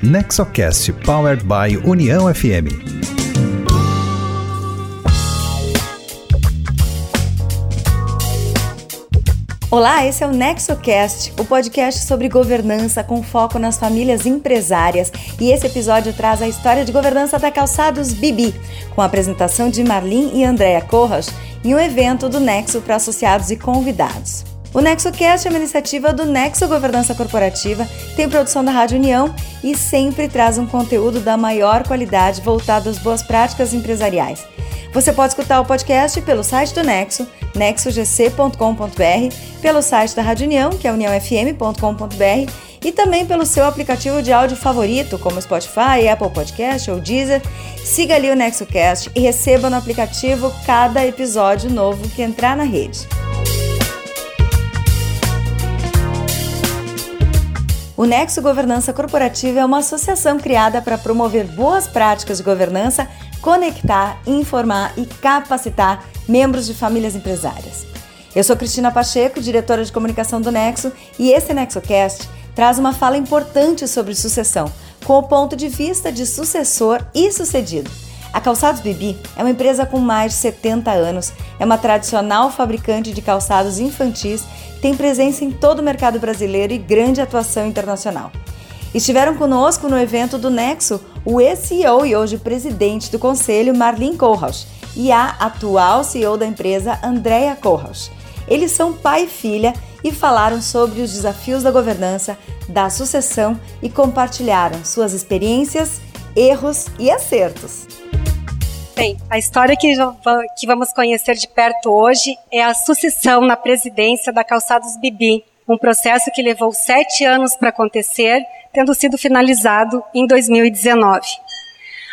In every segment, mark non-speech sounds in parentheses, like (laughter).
Nexocast Powered by União FM. Olá, esse é o NexoCast, o podcast sobre governança com foco nas famílias empresárias. E esse episódio traz a história de governança da Calçados Bibi, com a apresentação de Marlin e Andréa Corras em um evento do Nexo para associados e convidados. O NexoCast é uma iniciativa do Nexo Governança Corporativa, tem produção da Rádio União e sempre traz um conteúdo da maior qualidade voltado às boas práticas empresariais. Você pode escutar o podcast pelo site do Nexo, nexogc.com.br, pelo site da Rádio União, que é uniãofm.com.br, e também pelo seu aplicativo de áudio favorito, como Spotify, Apple Podcast ou Deezer. Siga ali o NexoCast e receba no aplicativo cada episódio novo que entrar na rede. O Nexo Governança Corporativa é uma associação criada para promover boas práticas de governança, conectar, informar e capacitar membros de famílias empresárias. Eu sou Cristina Pacheco, diretora de comunicação do Nexo, e esse NexoCast traz uma fala importante sobre sucessão, com o ponto de vista de sucessor e sucedido. A Calçados Bibi é uma empresa com mais de 70 anos, é uma tradicional fabricante de calçados infantis tem presença em todo o mercado brasileiro e grande atuação internacional. Estiveram conosco no evento do Nexo o ex-CEO e hoje presidente do conselho Marlin Kohlhaus e a atual CEO da empresa Andrea Kohlhaus. Eles são pai e filha e falaram sobre os desafios da governança, da sucessão e compartilharam suas experiências, erros e acertos. Bem, a história que, que vamos conhecer de perto hoje é a sucessão na presidência da Calçados Bibi, um processo que levou sete anos para acontecer, tendo sido finalizado em 2019.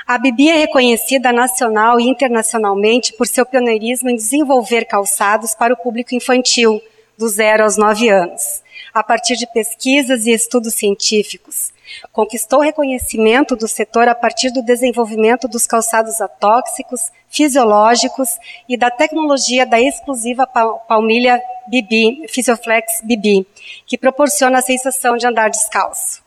A Bibi é reconhecida nacional e internacionalmente por seu pioneirismo em desenvolver calçados para o público infantil, do zero aos nove anos, a partir de pesquisas e estudos científicos. Conquistou reconhecimento do setor a partir do desenvolvimento dos calçados atóxicos, fisiológicos e da tecnologia da exclusiva palmilha Bibi, Physioflex Bibi, que proporciona a sensação de andar descalço.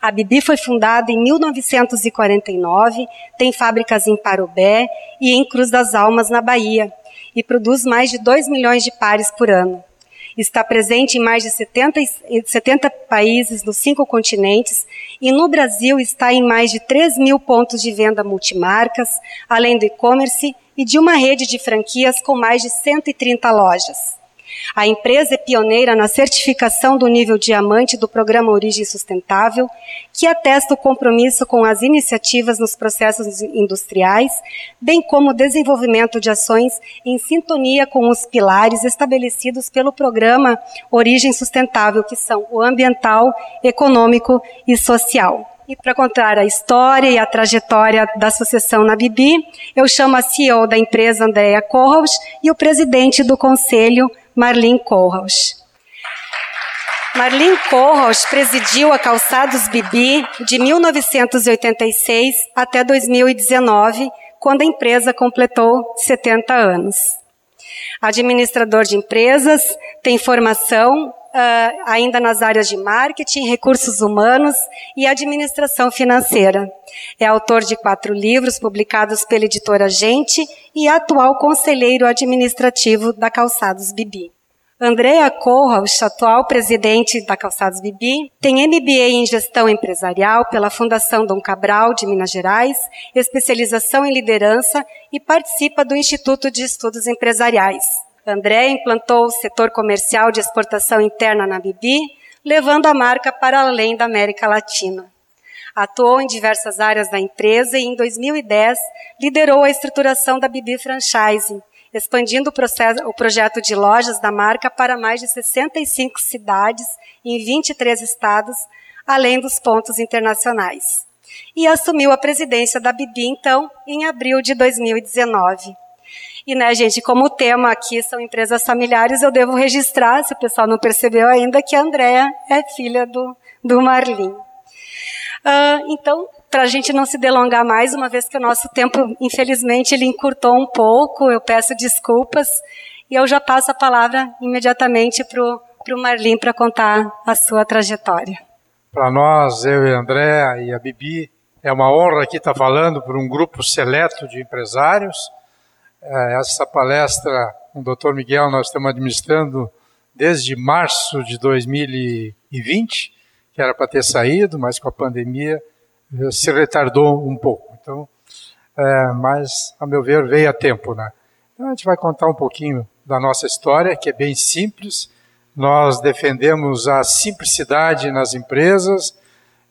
A Bibi foi fundada em 1949, tem fábricas em Parobé e em Cruz das Almas, na Bahia, e produz mais de 2 milhões de pares por ano está presente em mais de 70, 70 países nos cinco continentes e no Brasil está em mais de 3 mil pontos de venda multimarcas, além do e-commerce e de uma rede de franquias com mais de 130 lojas. A empresa é pioneira na certificação do nível diamante do programa Origem Sustentável, que atesta o compromisso com as iniciativas nos processos industriais, bem como o desenvolvimento de ações em sintonia com os pilares estabelecidos pelo programa Origem Sustentável, que são o ambiental, econômico e social. E para contar a história e a trajetória da sucessão na Bibi, eu chamo a CEO da empresa, Andrea Corros, e o presidente do conselho, Marlene Kohlhaus. Marlene Kohlhaus presidiu a Calçados Bibi de 1986 até 2019, quando a empresa completou 70 anos. Administrador de empresas, tem formação uh, ainda nas áreas de marketing, recursos humanos e administração financeira. É autor de quatro livros publicados pela editora Gente e atual conselheiro administrativo da Calçados Bibi. Andrea Kohlhaus, atual presidente da Calçados Bibi, tem MBA em Gestão Empresarial pela Fundação Dom Cabral de Minas Gerais, especialização em liderança e participa do Instituto de Estudos Empresariais. André implantou o setor comercial de exportação interna na Bibi, levando a marca para além da América Latina. Atuou em diversas áreas da empresa e, em 2010, liderou a estruturação da Bibi Franchising, expandindo o, processo, o projeto de lojas da marca para mais de 65 cidades em 23 estados, além dos pontos internacionais. E assumiu a presidência da Bibi, então, em abril de 2019. E, né, gente, como o tema aqui são empresas familiares, eu devo registrar, se o pessoal não percebeu ainda, que a Andrea é filha do, do Marlim. Uh, então, para a gente não se delongar mais, uma vez que o nosso tempo, infelizmente, ele encurtou um pouco, eu peço desculpas, e eu já passo a palavra imediatamente para o Marlim para contar a sua trajetória. Para nós, eu e André e a Bibi, é uma honra aqui estar falando por um grupo seleto de empresários. É, essa palestra com o Dr. Miguel nós estamos administrando desde março de 2020, que era para ter saído, mas com a pandemia eh, se retardou um pouco. Então, é, mas, a meu ver, veio a tempo. Né? Então, a gente vai contar um pouquinho da nossa história, que é bem simples. Nós defendemos a simplicidade nas empresas,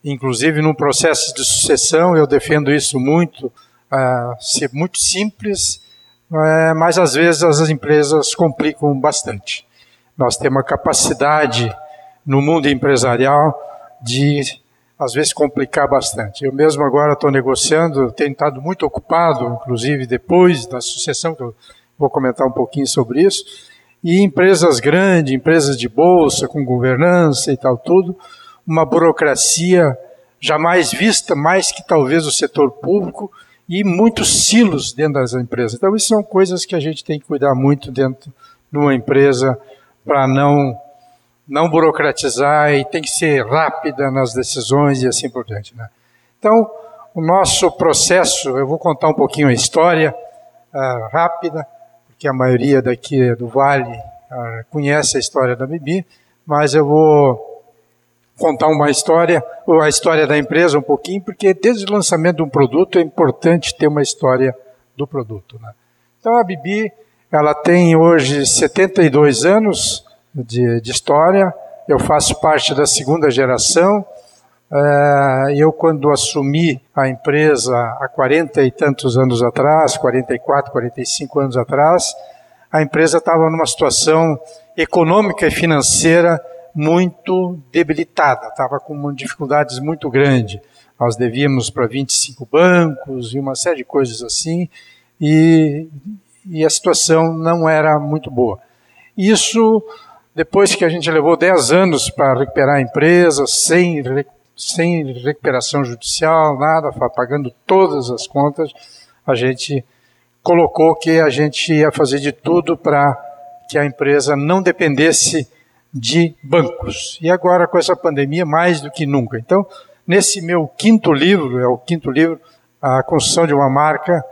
inclusive num processo de sucessão, eu defendo isso muito, uh, ser muito simples, uh, mas às vezes as empresas complicam bastante. Nós temos a capacidade no mundo empresarial de, às vezes, complicar bastante. Eu mesmo agora estou negociando, tenho estado muito ocupado, inclusive depois da sucessão, que eu vou comentar um pouquinho sobre isso, e empresas grandes, empresas de bolsa, com governança e tal, tudo, uma burocracia jamais vista, mais que talvez o setor público, e muitos silos dentro das empresas. Então, isso são coisas que a gente tem que cuidar muito dentro de uma empresa para não não burocratizar e tem que ser rápida nas decisões e assim por diante. Né? Então, o nosso processo, eu vou contar um pouquinho a história uh, rápida, porque a maioria daqui do Vale uh, conhece a história da Bibi, mas eu vou contar uma história, ou a história da empresa um pouquinho, porque desde o lançamento de um produto é importante ter uma história do produto. Né? Então a Bibi, ela tem hoje 72 anos de, de história, eu faço parte da segunda geração, Uh, eu, quando assumi a empresa há 40 e tantos anos atrás, 44, 45 anos atrás, a empresa estava numa situação econômica e financeira muito debilitada, estava com dificuldades muito grandes. Nós devíamos para 25 bancos e uma série de coisas assim, e, e a situação não era muito boa. Isso, depois que a gente levou 10 anos para recuperar a empresa, sem, sem recuperação judicial, nada, pagando todas as contas, a gente colocou que a gente ia fazer de tudo para que a empresa não dependesse de bancos. E agora, com essa pandemia, mais do que nunca. Então, nesse meu quinto livro, é o quinto livro, A Construção de uma Marca,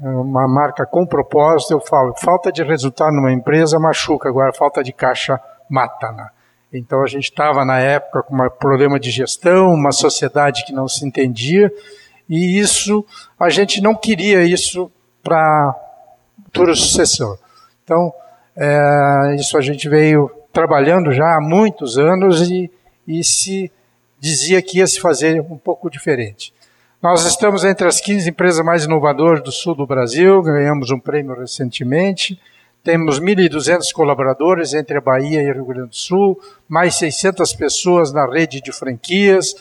uma marca com propósito, eu falo, falta de resultado numa empresa machuca, agora falta de caixa mata. Né? Então, a gente estava, na época, com um problema de gestão, uma sociedade que não se entendia, e isso, a gente não queria isso para o sucessor. Então, é, isso a gente veio trabalhando já há muitos anos e, e se dizia que ia se fazer um pouco diferente. Nós estamos entre as 15 empresas mais inovadoras do sul do Brasil, ganhamos um prêmio recentemente. Temos 1.200 colaboradores entre a Bahia e o Rio Grande do Sul, mais 600 pessoas na rede de franquias.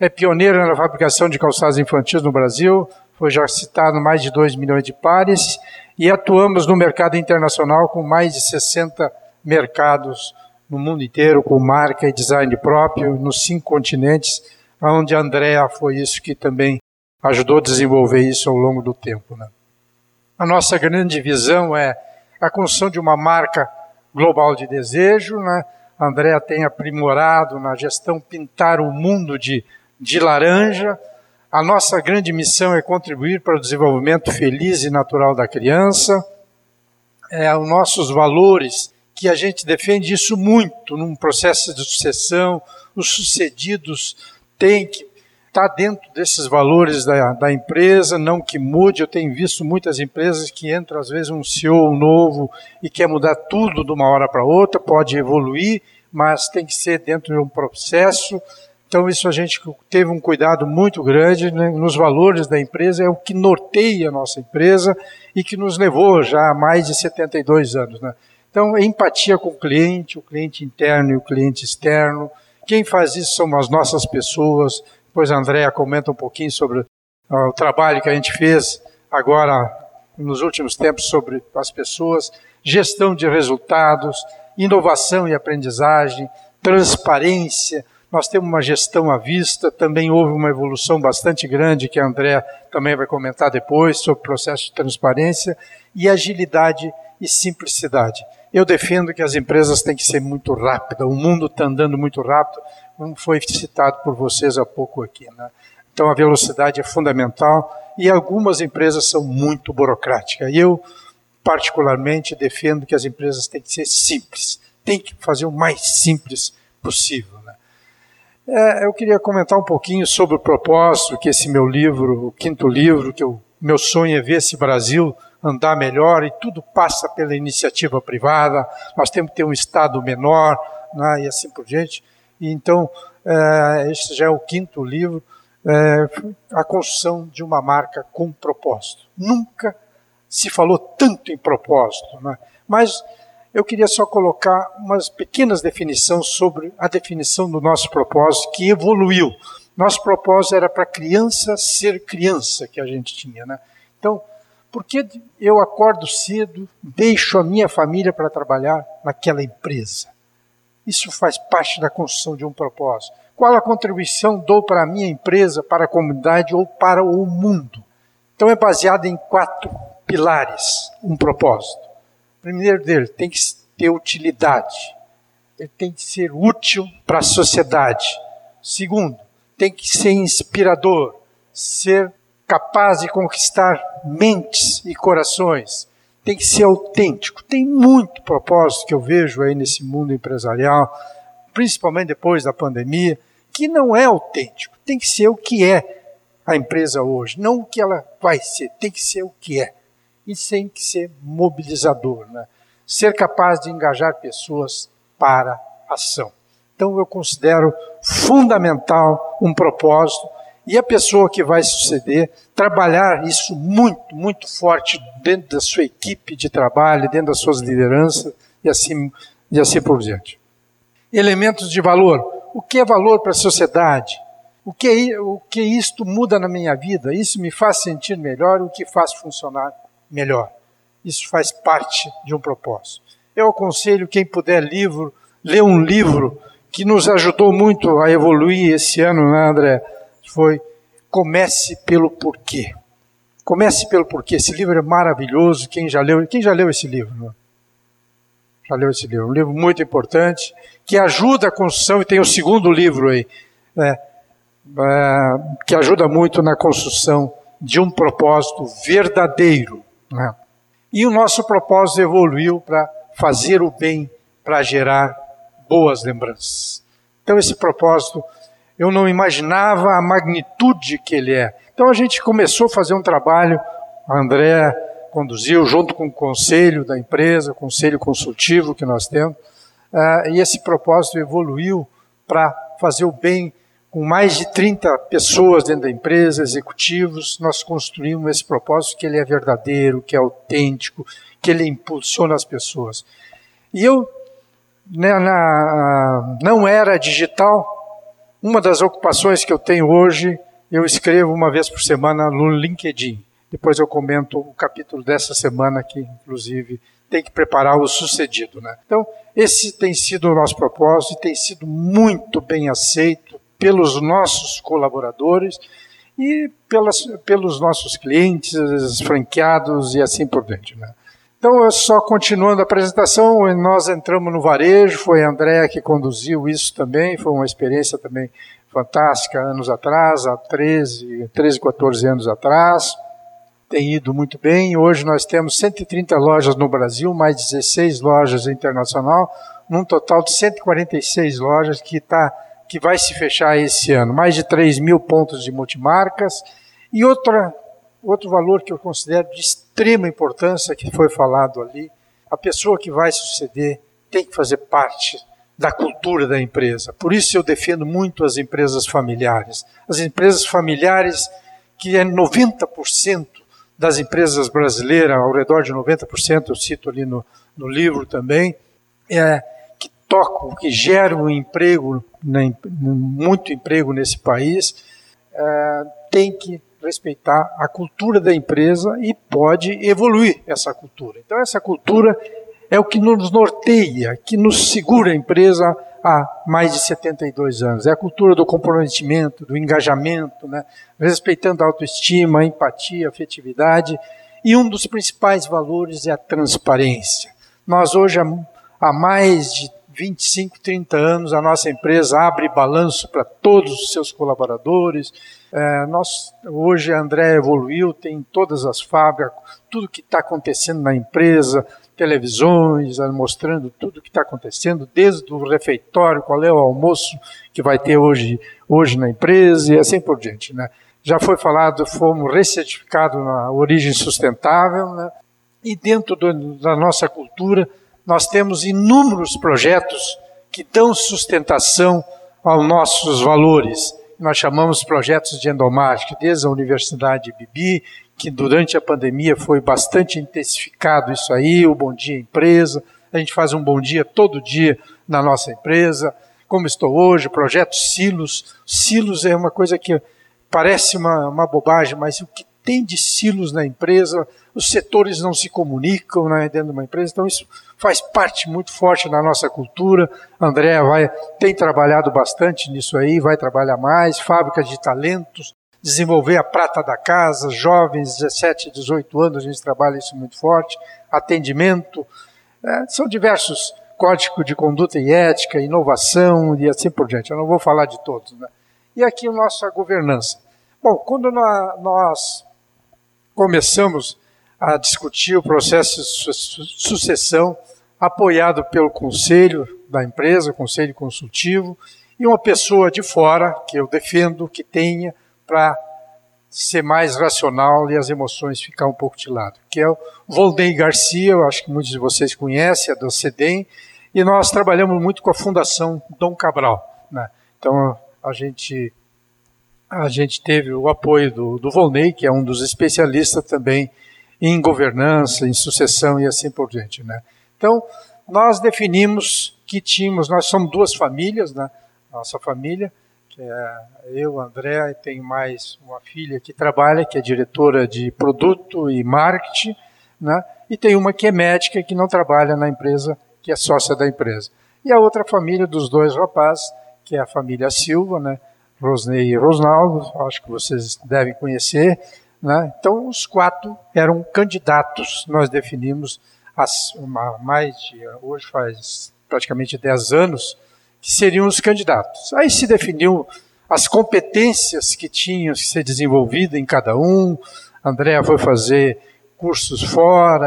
É pioneira na fabricação de calçados infantis no Brasil, foi já citado mais de 2 milhões de pares e atuamos no mercado internacional com mais de 60 mercados no mundo inteiro, com marca e design próprio, nos cinco continentes, onde a Andrea foi isso que também ajudou a desenvolver isso ao longo do tempo. Né? A nossa grande visão é a construção de uma marca global de desejo. Né? A Andrea tem aprimorado na gestão pintar o mundo de, de laranja, a nossa grande missão é contribuir para o desenvolvimento feliz e natural da criança. É, os nossos valores, que a gente defende isso muito num processo de sucessão, os sucedidos têm que estar dentro desses valores da, da empresa, não que mude. Eu tenho visto muitas empresas que entram, às vezes, um CEO novo e quer mudar tudo de uma hora para outra, pode evoluir, mas tem que ser dentro de um processo então, isso a gente teve um cuidado muito grande né, nos valores da empresa, é o que norteia a nossa empresa e que nos levou já há mais de 72 anos. Né? Então, empatia com o cliente, o cliente interno e o cliente externo. Quem faz isso são as nossas pessoas. Depois a Andrea comenta um pouquinho sobre uh, o trabalho que a gente fez agora, nos últimos tempos, sobre as pessoas. Gestão de resultados, inovação e aprendizagem, transparência, nós temos uma gestão à vista, também houve uma evolução bastante grande, que a André também vai comentar depois, sobre o processo de transparência, e agilidade e simplicidade. Eu defendo que as empresas têm que ser muito rápidas, o mundo está andando muito rápido, como foi citado por vocês há pouco aqui. Né? Então a velocidade é fundamental e algumas empresas são muito burocráticas. Eu, particularmente, defendo que as empresas têm que ser simples, tem que fazer o mais simples possível. Né? É, eu queria comentar um pouquinho sobre o propósito que esse meu livro, o quinto livro, que eu, meu sonho é ver esse Brasil andar melhor e tudo passa pela iniciativa privada, nós temos que ter um Estado menor né, e assim por diante. E então, é, esse já é o quinto livro, é, a construção de uma marca com propósito. Nunca se falou tanto em propósito, né? mas eu queria só colocar umas pequenas definições sobre a definição do nosso propósito, que evoluiu. Nosso propósito era para criança ser criança que a gente tinha. Né? Então, por que eu acordo cedo, deixo a minha família para trabalhar naquela empresa? Isso faz parte da construção de um propósito. Qual a contribuição dou para a minha empresa, para a comunidade ou para o mundo? Então é baseado em quatro pilares um propósito. O primeiro dele tem que ter utilidade. Ele tem que ser útil para a sociedade. Segundo, tem que ser inspirador, ser capaz de conquistar mentes e corações tem que ser autêntico. Tem muito propósito que eu vejo aí nesse mundo empresarial, principalmente depois da pandemia, que não é autêntico. Tem que ser o que é a empresa hoje, não o que ela vai ser, tem que ser o que é. E tem que ser mobilizador, né? ser capaz de engajar pessoas para ação. Então eu considero fundamental um propósito e a pessoa que vai suceder trabalhar isso muito, muito forte dentro da sua equipe de trabalho, dentro das suas lideranças e assim, e assim por diante. Elementos de valor. O que é valor para a sociedade? O que, o que isto muda na minha vida? Isso me faz sentir melhor, o que faz funcionar melhor. Isso faz parte de um propósito. Eu aconselho quem puder livro, ler um livro que nos ajudou muito a evoluir esse ano, né, André? Foi Comece pelo Porquê. Comece pelo Porquê. Esse livro é maravilhoso. Quem já leu, quem já leu esse livro? Já leu esse livro? Um livro muito importante que ajuda a construção. E tem o segundo livro aí, né, é, que ajuda muito na construção de um propósito verdadeiro. Né? E o nosso propósito evoluiu para fazer o bem, para gerar boas lembranças. Então, esse propósito eu não imaginava a magnitude que ele é. Então a gente começou a fazer um trabalho, a André conduziu junto com o conselho da empresa, o conselho consultivo que nós temos, uh, e esse propósito evoluiu para fazer o bem com mais de 30 pessoas dentro da empresa, executivos, nós construímos esse propósito que ele é verdadeiro, que é autêntico, que ele impulsiona as pessoas. E eu né, na, não era digital, uma das ocupações que eu tenho hoje, eu escrevo uma vez por semana no LinkedIn. Depois eu comento o capítulo dessa semana que, inclusive, tem que preparar o sucedido. Né? Então, esse tem sido o nosso propósito e tem sido muito bem aceito pelos nossos colaboradores e pelas, pelos nossos clientes, franqueados e assim por diante. Né? Então, só continuando a apresentação, nós entramos no varejo, foi a Andréa que conduziu isso também, foi uma experiência também fantástica anos atrás, há 13, 13, 14 anos atrás. Tem ido muito bem. Hoje nós temos 130 lojas no Brasil, mais 16 lojas internacional, num total de 146 lojas que, tá, que vai se fechar esse ano. Mais de 3 mil pontos de multimarcas. E outra Outro valor que eu considero de extrema importância, que foi falado ali, a pessoa que vai suceder tem que fazer parte da cultura da empresa. Por isso eu defendo muito as empresas familiares. As empresas familiares, que é 90% das empresas brasileiras, ao redor de 90%, eu cito ali no, no livro também, é, que tocam, que geram emprego, né, muito emprego nesse país, é, tem que respeitar a cultura da empresa e pode evoluir essa cultura. Então, essa cultura é o que nos norteia, que nos segura a empresa há mais de 72 anos. É a cultura do comprometimento, do engajamento, né? respeitando a autoestima, a empatia, a afetividade. E um dos principais valores é a transparência. Nós hoje, há mais de 25, 30 anos, a nossa empresa abre balanço para todos os seus colaboradores. É, nós, hoje a André evoluiu, tem todas as fábricas, tudo que está acontecendo na empresa, televisões mostrando tudo que está acontecendo, desde o refeitório, qual é o almoço que vai ter hoje, hoje na empresa e assim por diante. Né? Já foi falado, fomos recertificados na origem sustentável, né? e dentro do, da nossa cultura nós temos inúmeros projetos que dão sustentação aos nossos valores. Nós chamamos projetos de endomática, desde a Universidade Bibi, que durante a pandemia foi bastante intensificado isso aí, o Bom Dia Empresa. A gente faz um bom dia todo dia na nossa empresa. Como estou hoje, projeto Silos. Silos é uma coisa que parece uma, uma bobagem, mas o que tem de silos na empresa, os setores não se comunicam né, dentro de uma empresa, então isso faz parte muito forte da nossa cultura. A vai, tem trabalhado bastante nisso aí, vai trabalhar mais, fábrica de talentos, desenvolver a prata da casa, jovens, 17, 18 anos, a gente trabalha isso muito forte, atendimento, é, são diversos códigos de conduta e ética, inovação e assim por diante. Eu não vou falar de todos. Né? E aqui a nossa governança. Bom, quando nós começamos a discutir o processo de sucessão, apoiado pelo conselho da empresa, conselho consultivo, e uma pessoa de fora, que eu defendo que tenha para ser mais racional e as emoções ficar um pouco de lado, que é o Volney Garcia, eu acho que muitos de vocês conhecem, é do CEDEM, e nós trabalhamos muito com a Fundação Dom Cabral. Né? Então, a gente, a gente teve o apoio do, do Volney, que é um dos especialistas também em governança, em sucessão e assim por diante. Né? Então, nós definimos que tínhamos, nós somos duas famílias, né? nossa família, que é eu, André, e tenho mais uma filha que trabalha, que é diretora de produto e marketing, né? e tem uma que é médica que não trabalha na empresa, que é sócia da empresa. E a outra família dos dois rapazes, que é a família Silva, né? Rosnei e Rosnaldo, acho que vocês devem conhecer. Né? Então, os quatro eram candidatos, nós definimos as, uma, mais de, hoje faz praticamente 10 anos, que seriam os candidatos. Aí se definiu as competências que tinham que ser desenvolvidas em cada um. A Andrea foi fazer cursos fora,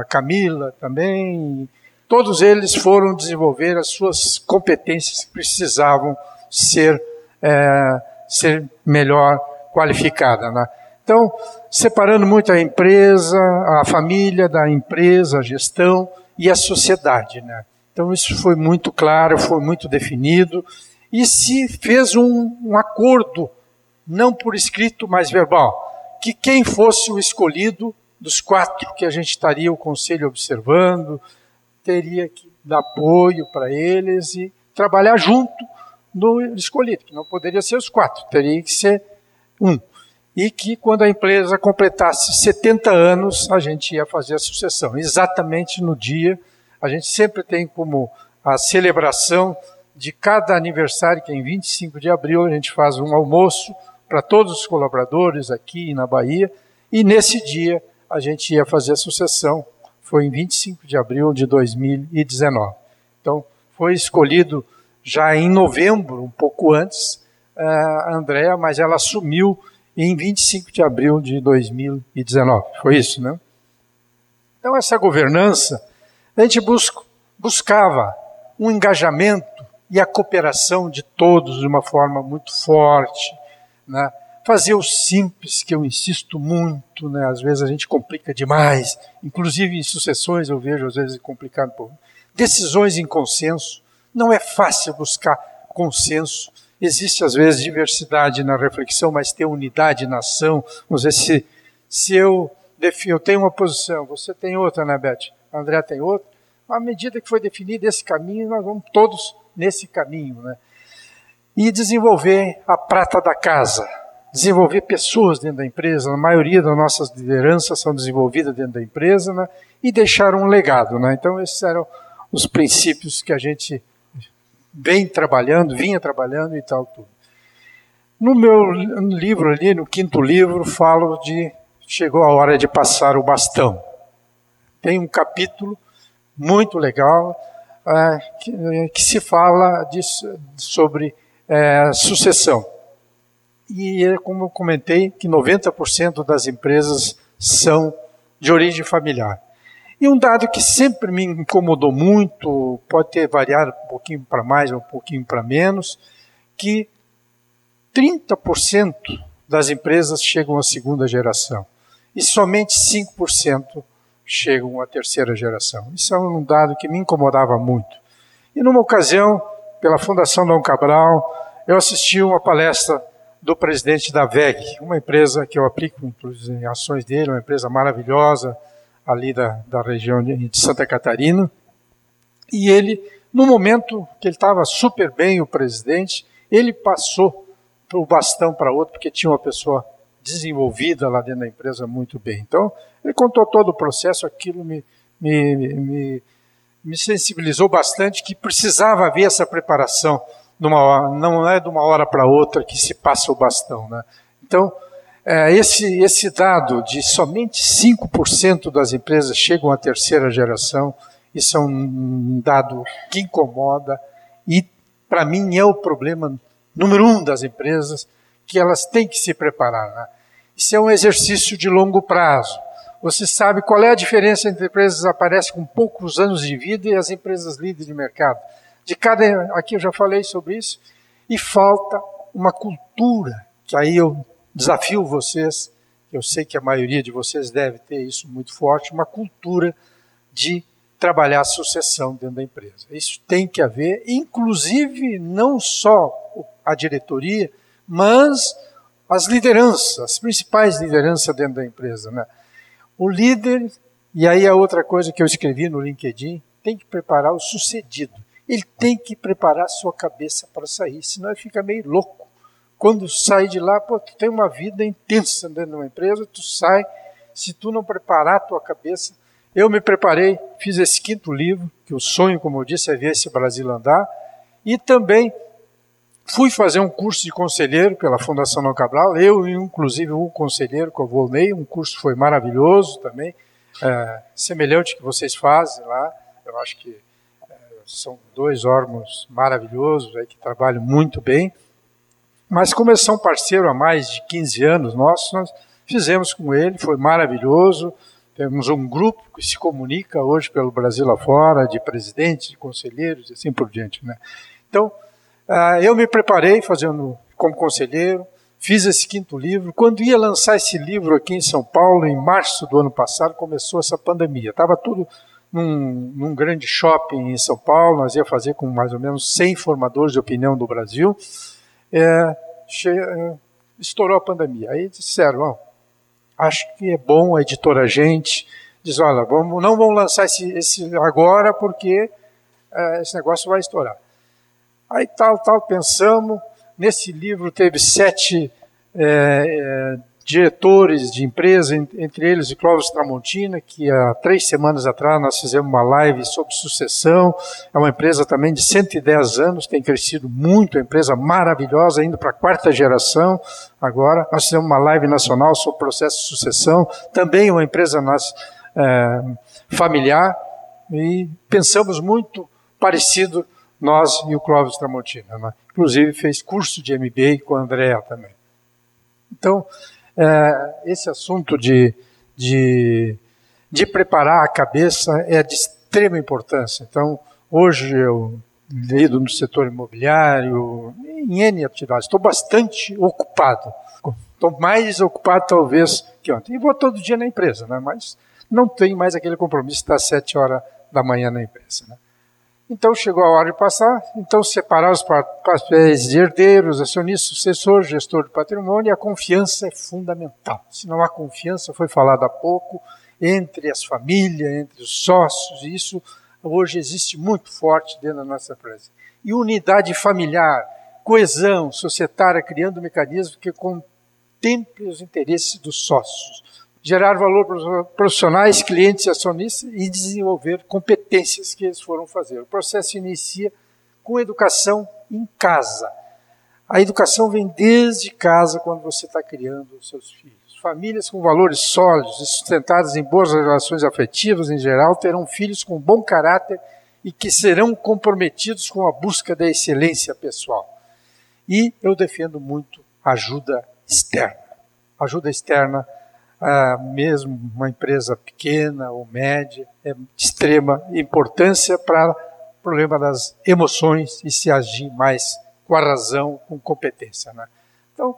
a Camila também. Todos eles foram desenvolver as suas competências que precisavam ser, é, ser melhor qualificada. Né? Então, separando muito a empresa, a família da empresa, a gestão e a sociedade. Né? Então isso foi muito claro, foi muito definido e se fez um, um acordo, não por escrito, mas verbal, que quem fosse o escolhido dos quatro que a gente estaria o conselho observando, teria que dar apoio para eles e trabalhar junto no escolhido, que não poderia ser os quatro, teria que ser um. E que quando a empresa completasse 70 anos, a gente ia fazer a sucessão, exatamente no dia a gente sempre tem como a celebração de cada aniversário, que é em 25 de abril, a gente faz um almoço para todos os colaboradores aqui na Bahia, e nesse dia a gente ia fazer a sucessão. Foi em 25 de abril de 2019. Então, foi escolhido já em novembro, um pouco antes, a Andréa, mas ela assumiu em 25 de abril de 2019. Foi isso, né? Então, essa governança a gente busca, buscava um engajamento e a cooperação de todos de uma forma muito forte, né? fazer o simples, que eu insisto muito, né? às vezes a gente complica demais, inclusive em sucessões eu vejo às vezes complicado. Por... Decisões em consenso, não é fácil buscar consenso, existe às vezes diversidade na reflexão, mas tem unidade na ação, vamos dizer, se, se eu, eu tenho uma posição, você tem outra, né Beth? André tem outro. À medida que foi definido esse caminho, nós vamos todos nesse caminho. Né? E desenvolver a prata da casa, desenvolver pessoas dentro da empresa, a maioria das nossas lideranças são desenvolvidas dentro da empresa, né? e deixar um legado. Né? Então, esses eram os princípios que a gente vem trabalhando, vinha trabalhando e tal, tudo. No meu livro ali, no quinto livro, falo de chegou a hora de passar o bastão. Tem um capítulo muito legal. é, que, que, se fala sobre é, sucessão. E é como eu comentei, que 90% das empresas são de origem familiar. E um dado que sempre me incomodou muito, pode ter variado um pouquinho para mais ou um pouquinho para menos, que 30% das empresas chegam à segunda geração e somente 5% chegam à terceira geração. Isso é um dado que me incomodava muito. E numa ocasião, pela Fundação Dom Cabral, eu assisti uma palestra do presidente da VEG, uma empresa que eu aplico inclusive em ações dele, uma empresa maravilhosa ali da, da região de Santa Catarina. E ele, no momento que ele estava super bem, o presidente, ele passou o bastão para outro, porque tinha uma pessoa desenvolvida lá dentro da empresa muito bem. Então, ele contou todo o processo, aquilo me, me, me, me sensibilizou bastante que precisava haver essa preparação, numa, não é de uma hora para outra que se passa o bastão. Né? Então, esse, esse dado de somente 5% das empresas chegam à terceira geração, isso é um dado que incomoda e, para mim, é o problema número um das empresas, que elas têm que se preparar. Né? Isso é um exercício de longo prazo. Você sabe qual é a diferença entre empresas que aparecem com poucos anos de vida e as empresas líderes de mercado. De cada, aqui eu já falei sobre isso, e falta uma cultura, que aí eu desafio vocês, eu sei que a maioria de vocês deve ter isso muito forte, uma cultura de trabalhar a sucessão dentro da empresa. Isso tem que haver, inclusive não só a diretoria, mas as lideranças, as principais lideranças dentro da empresa. Né? O líder, e aí a outra coisa que eu escrevi no LinkedIn, tem que preparar o sucedido. Ele tem que preparar sua cabeça para sair, senão ele fica meio louco. Quando sai de lá, pô, tu tem uma vida intensa dentro de uma empresa, tu sai, se tu não preparar a tua cabeça. Eu me preparei, fiz esse quinto livro, que o sonho, como eu disse, é ver esse Brasil andar, e também Fui fazer um curso de conselheiro pela Fundação Não Cabral, eu inclusive o conselheiro que eu voltei, um curso foi maravilhoso também, é, semelhante que vocês fazem lá, eu acho que é, são dois órgãos maravilhosos aí, que trabalham muito bem, mas como eles são parceiro há mais de 15 anos nossos, nós fizemos com ele, foi maravilhoso, temos um grupo que se comunica hoje pelo Brasil afora, de presidentes, de conselheiros e assim por diante. Né? Então, ah, eu me preparei fazendo como conselheiro, fiz esse quinto livro. Quando ia lançar esse livro aqui em São Paulo, em março do ano passado, começou essa pandemia. Estava tudo num, num, grande shopping em São Paulo, nós ia fazer com mais ou menos 100 formadores de opinião do Brasil. É. É, estourou a pandemia. Aí disseram, oh, acho que é bom a editora Gente, diz, olha, vamos, não vamos lançar esse, esse agora porque é, esse negócio vai estourar. Aí tal, tal, pensamos. Nesse livro teve sete é, é, diretores de empresa, entre eles o Clóvis Tramontina, que há três semanas atrás nós fizemos uma live sobre sucessão. É uma empresa também de 110 anos, tem crescido muito, é uma empresa maravilhosa, indo para a quarta geração agora. Nós fizemos uma live nacional sobre processo de sucessão, também uma empresa nas, é, familiar, e pensamos muito parecido nós e o Clóvis Tramontina. Né? Inclusive fez curso de MBA com a Andrea também. Então, é, esse assunto de, de, de preparar a cabeça é de extrema importância. Então, hoje eu lido no setor imobiliário, em N atividades, estou bastante ocupado. Estou mais ocupado talvez que ontem. E vou todo dia na empresa, né? mas não tenho mais aquele compromisso às sete horas da manhã na empresa. Né? Então chegou a hora de passar, então separar os papéis de herdeiros, acionista, sucessor, gestor de patrimônio, a confiança é fundamental. Se não há confiança, foi falado há pouco, entre as famílias, entre os sócios, e isso hoje existe muito forte dentro da nossa empresa. E unidade familiar, coesão societária, criando mecanismos que contemplem os interesses dos sócios gerar valor para os profissionais, clientes e acionistas e desenvolver competências que eles foram fazer. O processo inicia com educação em casa. A educação vem desde casa quando você está criando os seus filhos. Famílias com valores sólidos e sustentadas em boas relações afetivas em geral terão filhos com bom caráter e que serão comprometidos com a busca da excelência pessoal. E eu defendo muito ajuda externa. Ajuda externa, ah, mesmo uma empresa pequena ou média, é de extrema importância para o problema das emoções e se agir mais com a razão, com competência. Né? Então,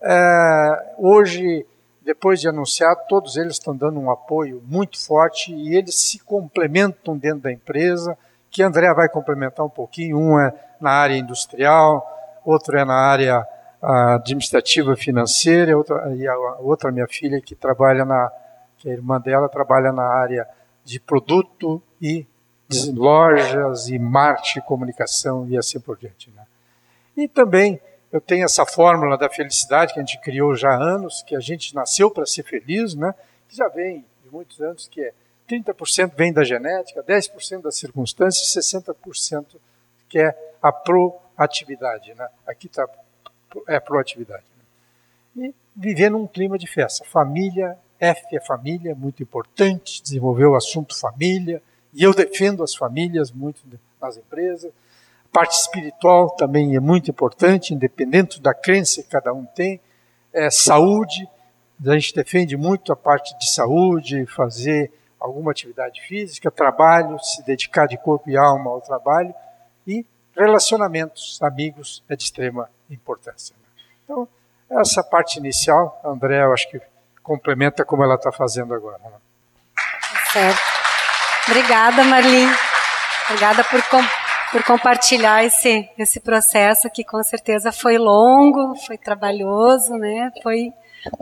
é, hoje, depois de anunciar, todos eles estão dando um apoio muito forte e eles se complementam dentro da empresa, que André vai complementar um pouquinho. Um é na área industrial, outro é na área administrativa financeira, outra, e a outra minha filha que trabalha na, que é a irmã dela trabalha na área de produto e de lojas e marketing, comunicação e assim por diante. Né? E também eu tenho essa fórmula da felicidade que a gente criou já há anos, que a gente nasceu para ser feliz, né? que já vem de muitos anos, que é 30% vem da genética, 10% das circunstâncias, 60% que é a proatividade. Né? Aqui está é proatividade. Né? E viver num clima de festa. Família, F é família, muito importante, desenvolver o assunto família, e eu defendo as famílias muito nas empresas parte espiritual também é muito importante, independente da crença que cada um tem. É, saúde, a gente defende muito a parte de saúde, fazer alguma atividade física, trabalho, se dedicar de corpo e alma ao trabalho e relacionamentos, amigos, é de extrema importância. Então, essa parte inicial, a André, eu acho que complementa como ela está fazendo agora. Né? Certo. Obrigada, Marli. Obrigada por por compartilhar esse, esse processo que com certeza foi longo, foi trabalhoso, né? Foi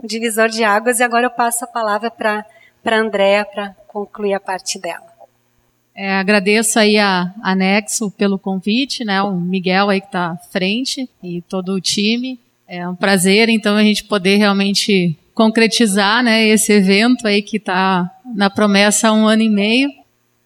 um divisor de águas e agora eu passo a palavra para para Andréa para concluir a parte dela. É, agradeço aí a Anexo pelo convite, né? O Miguel aí que está à frente e todo o time. É um prazer, então, a gente poder realmente concretizar, né? Esse evento aí que está na promessa há um ano e meio.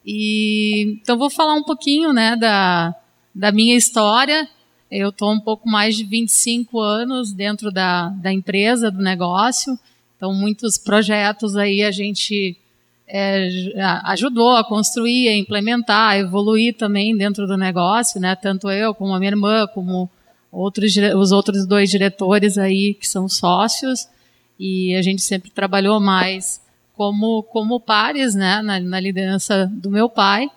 E então vou falar um pouquinho, né, da, da minha história. Eu estou um pouco mais de 25 anos dentro da, da empresa, do negócio. Então muitos projetos aí a gente é, ajudou a construir, a implementar, a evoluir também dentro do negócio, né? Tanto eu como a minha irmã, como outros, os outros dois diretores aí que são sócios. E a gente sempre trabalhou mais como, como pares né, na, na liderança do meu pai.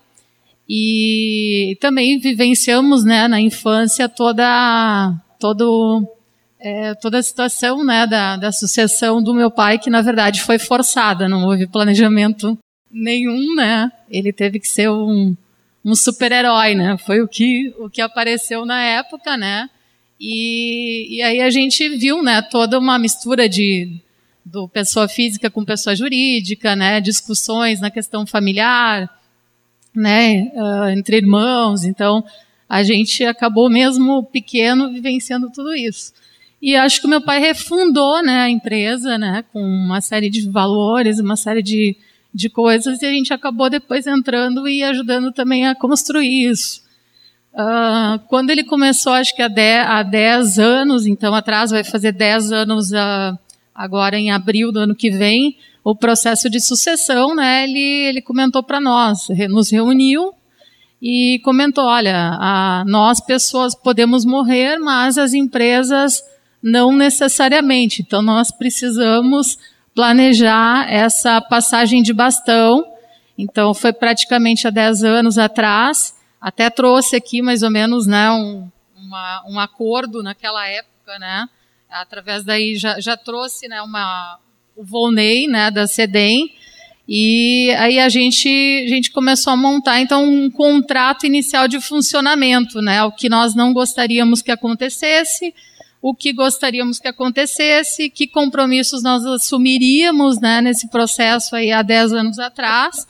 E também vivenciamos né, na infância toda, todo, é, toda a situação né, da, da sucessão do meu pai, que na verdade foi forçada, não houve planejamento nenhum, né? Ele teve que ser um, um super-herói, né? Foi o que, o que apareceu na época, né? E, e aí a gente viu, né, toda uma mistura de do pessoa física com pessoa jurídica, né, discussões na questão familiar, né, uh, entre irmãos. Então, a gente acabou mesmo pequeno vivenciando tudo isso. E acho que o meu pai refundou, né, a empresa, né, com uma série de valores, uma série de, de coisas, e a gente acabou depois entrando e ajudando também a construir isso. Uh, quando ele começou, acho que há 10, anos, então atrás, vai fazer 10 anos uh, agora em abril do ano que vem, o processo de sucessão, né, ele, ele comentou para nós, nos reuniu e comentou, olha, a, nós pessoas podemos morrer, mas as empresas não necessariamente. Então nós precisamos planejar essa passagem de bastão. Então foi praticamente há 10 anos atrás, até trouxe aqui mais ou menos, né, um, uma, um acordo naquela época, né, através daí já, já trouxe né, uma, o Volney né, da SEDEM, e aí a gente, a gente começou a montar então um contrato inicial de funcionamento, né, o que nós não gostaríamos que acontecesse, o que gostaríamos que acontecesse, que compromissos nós assumiríamos né, nesse processo aí há 10 anos atrás,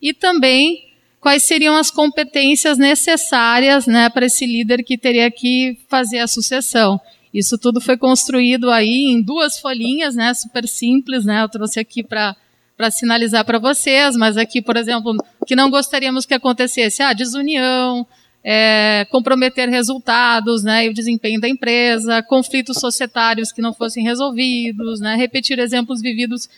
e também quais seriam as competências necessárias né, para esse líder que teria que fazer a sucessão. Isso tudo foi construído aí em duas folhinhas, né, super simples, né? Eu trouxe aqui para para sinalizar para vocês, mas aqui, por exemplo, que não gostaríamos que acontecesse, ah, desunião, é, comprometer resultados, né, e o desempenho da empresa, conflitos societários que não fossem resolvidos, né, repetir exemplos vividos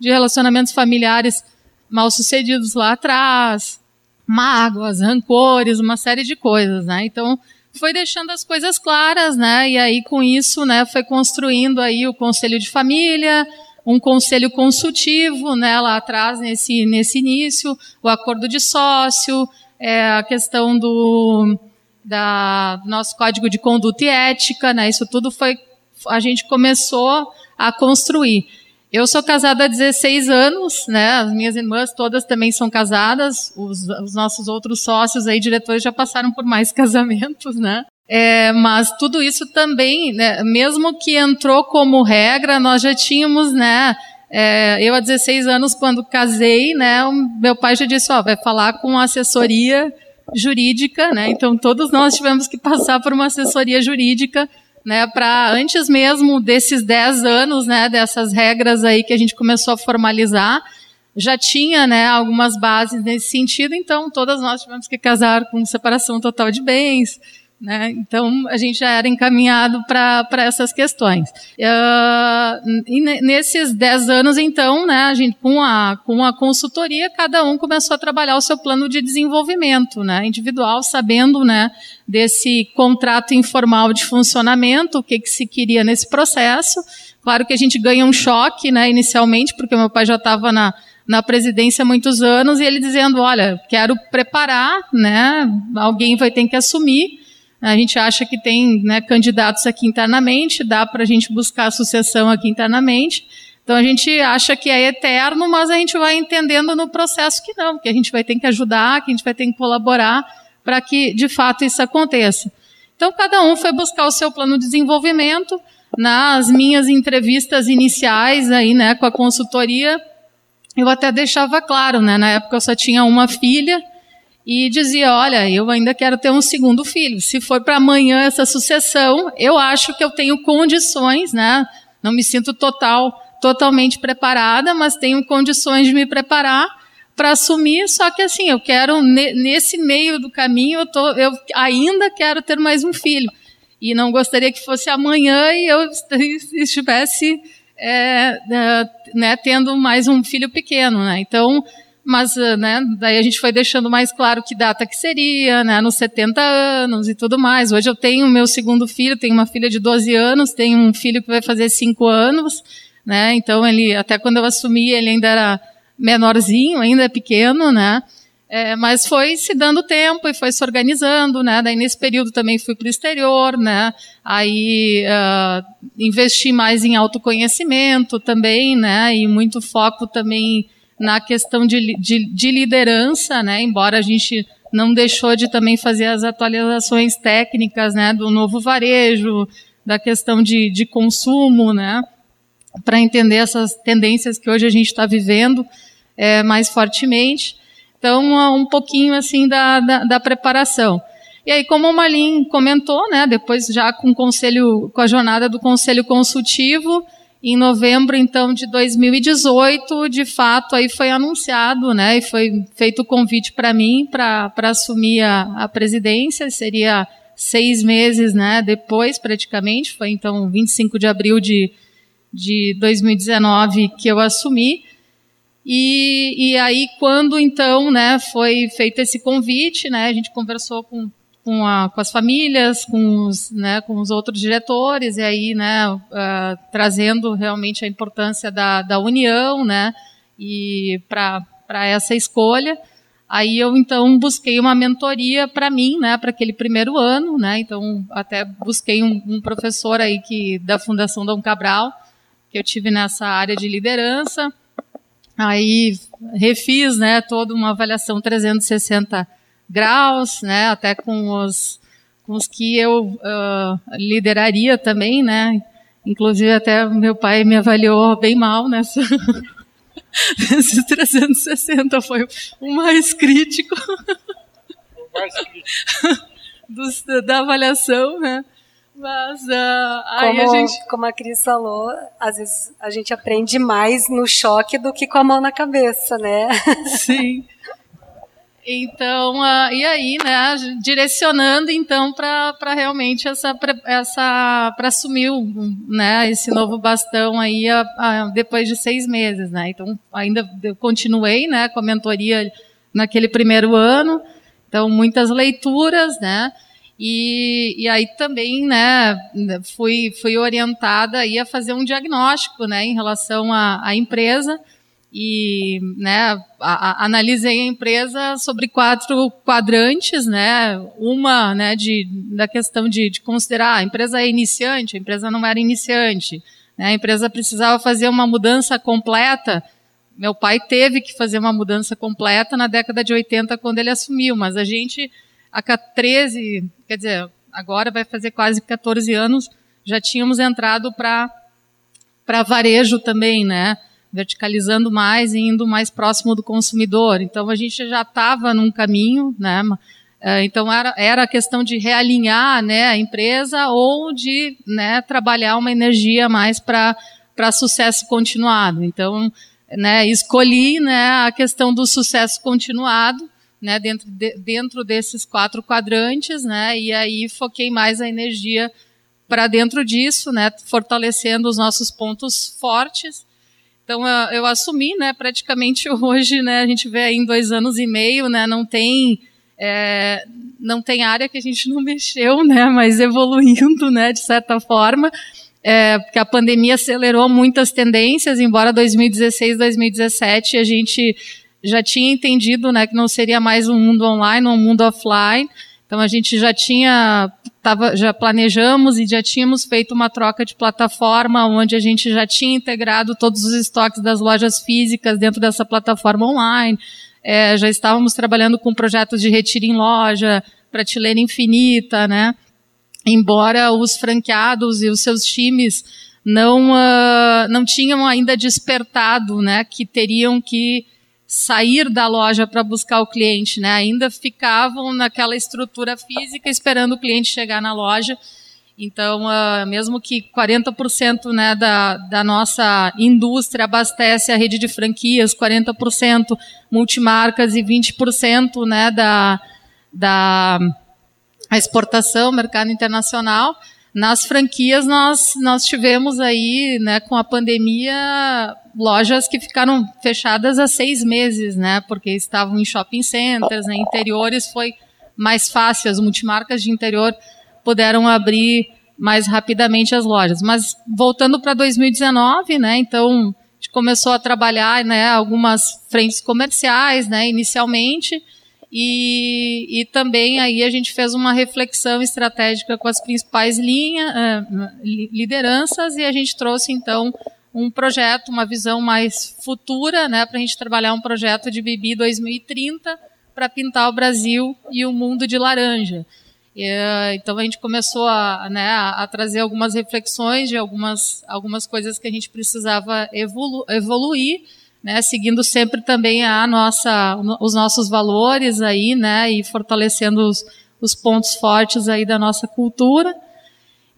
de relacionamentos familiares mal sucedidos lá atrás, mágoas, rancores, uma série de coisas, né? Então foi deixando as coisas claras, né? E aí com isso, né, foi construindo aí o conselho de família, um conselho consultivo, né, lá atrás nesse nesse início, o acordo de sócio, é, a questão do da nosso código de conduta e ética, né? Isso tudo foi a gente começou a construir. Eu sou casada há 16 anos, né? As minhas irmãs todas também são casadas. Os, os nossos outros sócios aí, diretores, já passaram por mais (laughs) casamentos, né? É, mas tudo isso também, né, mesmo que entrou como regra, nós já tínhamos, né? É, eu há 16 anos, quando casei, né, meu pai já disse, ó, vai falar com assessoria jurídica, né? Então todos nós tivemos que passar por uma assessoria jurídica né, para antes mesmo desses 10 anos, né, dessas regras aí que a gente começou a formalizar, já tinha, né, algumas bases nesse sentido, então todas nós tivemos que casar com separação total de bens, né? Então, a gente já era encaminhado para essas questões. Uh, e nesses 10 anos, então, né, a gente, com, a, com a consultoria, cada um começou a trabalhar o seu plano de desenvolvimento né, individual, sabendo né, desse contrato informal de funcionamento, o que, que se queria nesse processo. Claro que a gente ganha um choque né, inicialmente, porque meu pai já estava na, na presidência há muitos anos, e ele dizendo, olha, quero preparar, né, alguém vai ter que assumir, a gente acha que tem né, candidatos aqui internamente, dá para a gente buscar a sucessão aqui internamente. Então a gente acha que é eterno, mas a gente vai entendendo no processo que não, que a gente vai ter que ajudar, que a gente vai ter que colaborar para que de fato isso aconteça. Então cada um foi buscar o seu plano de desenvolvimento. Nas minhas entrevistas iniciais aí, né, com a consultoria, eu até deixava claro, né, na época eu só tinha uma filha, e dizia: Olha, eu ainda quero ter um segundo filho. Se for para amanhã essa sucessão, eu acho que eu tenho condições, né? Não me sinto total, totalmente preparada, mas tenho condições de me preparar para assumir. Só que assim, eu quero nesse meio do caminho, eu, tô, eu ainda quero ter mais um filho e não gostaria que fosse amanhã e eu (laughs) estivesse é, né, tendo mais um filho pequeno, né? Então mas eh, né, daí a gente foi deixando mais claro que data que seria, né, nos 70 anos e tudo mais. Hoje eu tenho meu segundo filho, tenho uma filha de 12 anos, tenho um filho que vai fazer 5 anos, né, então ele, até quando eu assumi, ele ainda era menorzinho, ainda é pequeno, né, é, mas foi se dando tempo e foi se organizando, né? Daí nesse período também fui para o exterior, né? Aí uh, investi mais em autoconhecimento também, né? E muito foco também na questão de, de, de liderança, né? embora a gente não deixou de também fazer as atualizações técnicas né, do novo varejo, da questão de, de consumo, né, para entender essas tendências que hoje a gente está vivendo é, mais fortemente. Então, um pouquinho assim da, da, da, preparação. E aí, como o Marlin comentou, né, depois já com o conselho, com a jornada do conselho consultivo, em novembro, então, de 2018, de fato, aí foi anunciado, né, e foi feito o convite para mim para assumir a, a presidência, seria seis meses, né, depois, praticamente, foi então 25 de abril de, de 2019 que eu assumi, e, e aí, quando então, né, foi feito esse convite, né, a gente conversou com com, a, com as famílias, com os, né, com os outros diretores, e aí, né, uh, trazendo realmente a importância da, da união, né, e para essa escolha. Aí eu então busquei uma mentoria para mim, né, para aquele primeiro ano, né, então até busquei um, um, professor aí que da Fundação Dom Cabral, que eu tive nessa área de liderança. Aí refiz, né, toda uma avaliação 360 graus, né, até com os, com os que eu uh, lideraria também, né, inclusive até meu pai me avaliou bem mal nessa, (laughs) nesses 360, foi o mais crítico, o mais crítico. (laughs) Dos, da avaliação, né, mas uh, aí como, a gente. Como a Cris falou, às vezes a gente aprende mais no choque do que com a mão na cabeça, né? Sim. (laughs) Então, uh, e aí, né, direcionando então para realmente essa, essa para assumir né, esse novo bastão aí depois de seis meses, né? Então, ainda continuei, né, com a mentoria naquele primeiro ano. Então, muitas leituras, né? E, e aí também, né, fui, fui orientada aí a fazer um diagnóstico, né, em relação à, à empresa e, né, a, a, analisei a empresa sobre quatro quadrantes, né, uma, né, de, da questão de, de considerar a empresa é iniciante, a empresa não era iniciante, né, a empresa precisava fazer uma mudança completa, meu pai teve que fazer uma mudança completa na década de 80 quando ele assumiu, mas a gente há 13, quer dizer, agora vai fazer quase 14 anos, já tínhamos entrado para para varejo também, né? Verticalizando mais e indo mais próximo do consumidor. Então a gente já estava num caminho, né? É, então era, era a questão de realinhar né, a empresa ou de né, trabalhar uma energia mais para sucesso continuado. Então, né, escolhi né, a questão do sucesso continuado né, dentro, de, dentro desses quatro quadrantes, né, e aí foquei mais a energia para dentro disso, né, fortalecendo os nossos pontos fortes. Então eu, assumi, né, praticamente (laughs) hoje, né, a gente vê aí em dois anos e meio, né, não tem é, não tem área que a gente não (laughs) mexeu, né, mas evoluindo, né, de certa forma, é, porque a pandemia acelerou muitas tendências, embora 2016, 2017 a gente já tinha entendido né, que não seria mais um mundo online, um mundo offline. Então a gente já tinha, tava, já planejamos e já tínhamos feito uma troca de plataforma, onde a gente já tinha integrado todos os estoques das lojas físicas dentro dessa plataforma online. É, já estávamos trabalhando com projetos de retiro em loja, prateleira infinita, né? Embora os franqueados e os seus times não, uh, não tinham ainda despertado, né? Que teriam que sair da loja para buscar o cliente, né? Ainda ficavam naquela estrutura física esperando o cliente chegar na loja. Então, uh, mesmo que 40% né, da, da nossa indústria abastece a rede de franquias, 40% multimarcas e 20% né, da, da exportação, mercado internacional, nas franquias nós, nós tivemos aí, né, com a pandemia, lojas que ficaram fechadas há seis meses, né? Porque estavam em shopping centers, né, interiores foi mais fácil, as multimarcas de interior puderam abrir mais rapidamente as lojas. Mas voltando para 2019, né? Então a gente começou a trabalhar, né? Algumas frentes comerciais, né? Inicialmente. E, e também aí a gente fez uma reflexão estratégica com as principais linhas, uh, lideranças e a gente trouxe então um projeto, uma visão mais futura, né, para a gente trabalhar um projeto de Bibi 2030 para pintar o Brasil e o mundo de laranja. E, então a gente começou a, né, a, trazer algumas reflexões de algumas, algumas coisas que a gente precisava evolu evoluir, né, seguindo sempre também a nossa, os nossos valores aí, né, e fortalecendo os, os pontos fortes aí da nossa cultura.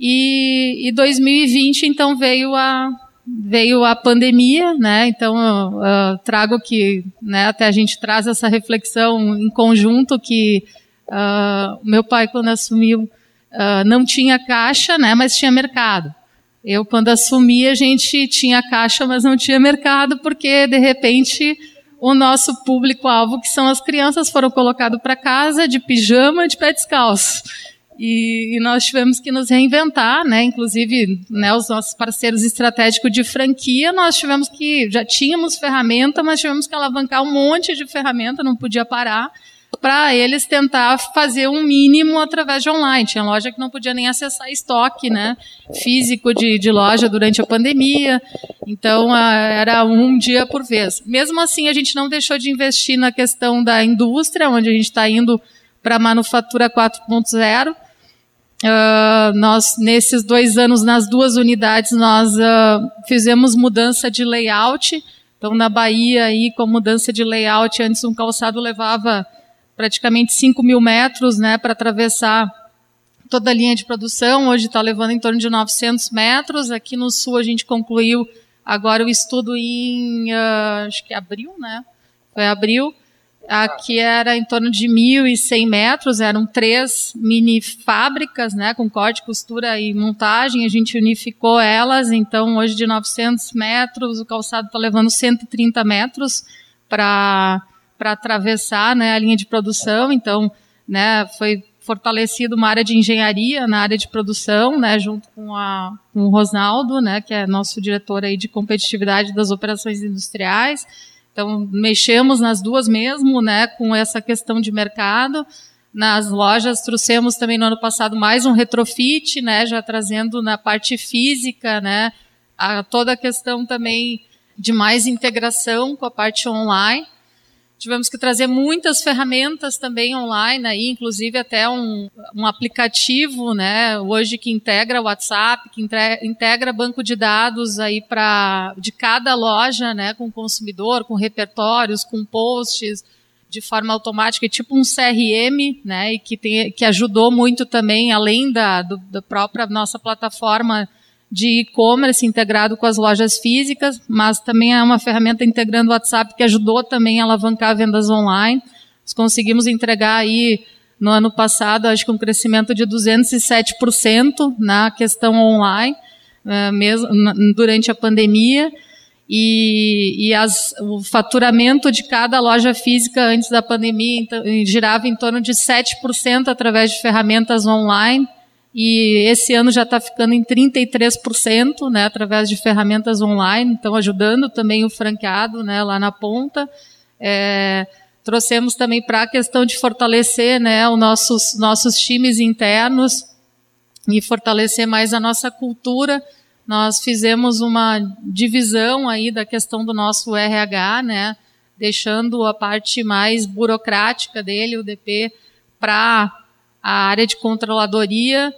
E, e 2020 então veio a, veio a pandemia, né? Então trago que, né? Até a gente traz essa reflexão em conjunto que uh, meu pai quando assumiu uh, não tinha caixa, né? Mas tinha mercado. Eu quando assumi a gente tinha caixa, mas não tinha mercado porque de repente o nosso público-alvo, que são as crianças, foram colocados para casa de pijama, de pé descalço. E, e, nós tivemos que nos reinventar, né? Inclusive, né, os nossos parceiros estratégicos de franquia, nós tivemos que já tínhamos ferramenta, mas tivemos que alavancar um monte de ferramenta, não podia parar para eles tentar fazer um mínimo através de online. Tinha loja que não podia nem acessar estoque, né, físico de, de loja durante a pandemia. Então era um dia por vez. Mesmo assim, a gente não deixou de investir na questão da indústria, onde a gente está indo para a manufatura 4.0 Uh, nós, nesses dois anos, nas duas unidades, nós uh, fizemos mudança de layout. Então, na Bahia, aí, com mudança de layout, antes um calçado levava praticamente 5 mil metros né, para atravessar toda a linha de produção. Hoje está levando em torno de 900 metros. Aqui no sul, a gente concluiu agora o estudo em, uh, acho que abril, né? Foi abril. Aqui era em torno de 1.100 metros, eram três mini fábricas, né, com corte, costura e montagem. A gente unificou elas, então hoje de 900 metros, o calçado está levando 130 metros para atravessar né, a linha de produção. Então, né, foi fortalecido uma área de engenharia na área de produção, né, junto com, a, com o Rosnaldo, né, que é nosso diretor aí de competitividade das operações industriais. Então, mexemos nas duas mesmo, né, com essa questão de mercado. Nas lojas trouxemos também no ano passado mais um retrofit, né, já trazendo na parte física, né, a, toda a questão também de mais integração com a parte online. Tivemos que trazer muitas ferramentas também online, aí, inclusive até um, um aplicativo, né, hoje que integra WhatsApp, que integra banco de dados aí para de cada loja, né, com consumidor, com repertórios, com posts, de forma automática, tipo um CRM, né, e que, tem, que ajudou muito também, além da, do, da própria nossa plataforma de e-commerce integrado com as lojas físicas, mas também é uma ferramenta integrando o WhatsApp que ajudou também a alavancar vendas online. Nós conseguimos entregar aí no ano passado, acho que um crescimento de 207% na questão online, eh, mesmo durante a pandemia. E, e as, o faturamento de cada loja física antes da pandemia então, girava em torno de 7% através de ferramentas online e esse ano já está ficando em 33%, né, através de ferramentas online, então ajudando também o franqueado, né, lá na ponta. É, trouxemos também para a questão de fortalecer, né, os nossos nossos times internos e fortalecer mais a nossa cultura. Nós fizemos uma divisão aí da questão do nosso RH, né, deixando a parte mais burocrática dele, o DP, para a área de controladoria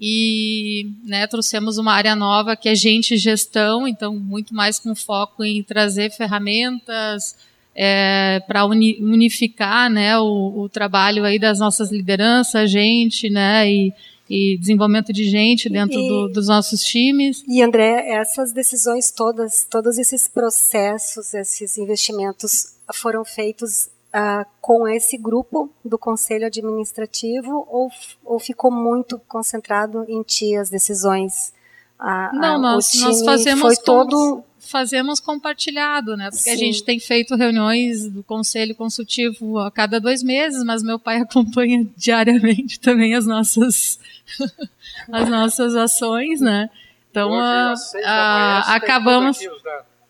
e né, trouxemos uma área nova que é gente e gestão, então muito mais com foco em trazer ferramentas é, para uni, unificar né, o, o, trabalho aí das nossas lideranças, gente, né, e, e desenvolvimento de gente dentro e, do, dos nossos times. E André, essas decisões todas, todos esses processos, esses investimentos foram feitos uh, com esse grupo do conselho administrativo ou, ou ficou muito concentrado em ti as decisões? Uh, Não, nós, nós fazemos foi todo fazemos compartilhado, né? Porque Sim. a gente tem feito reuniões do conselho consultivo a cada dois meses, mas meu pai (laughs) acompanha diariamente também as nossas (laughs) as nossas ações, né? Então a, a, acabamos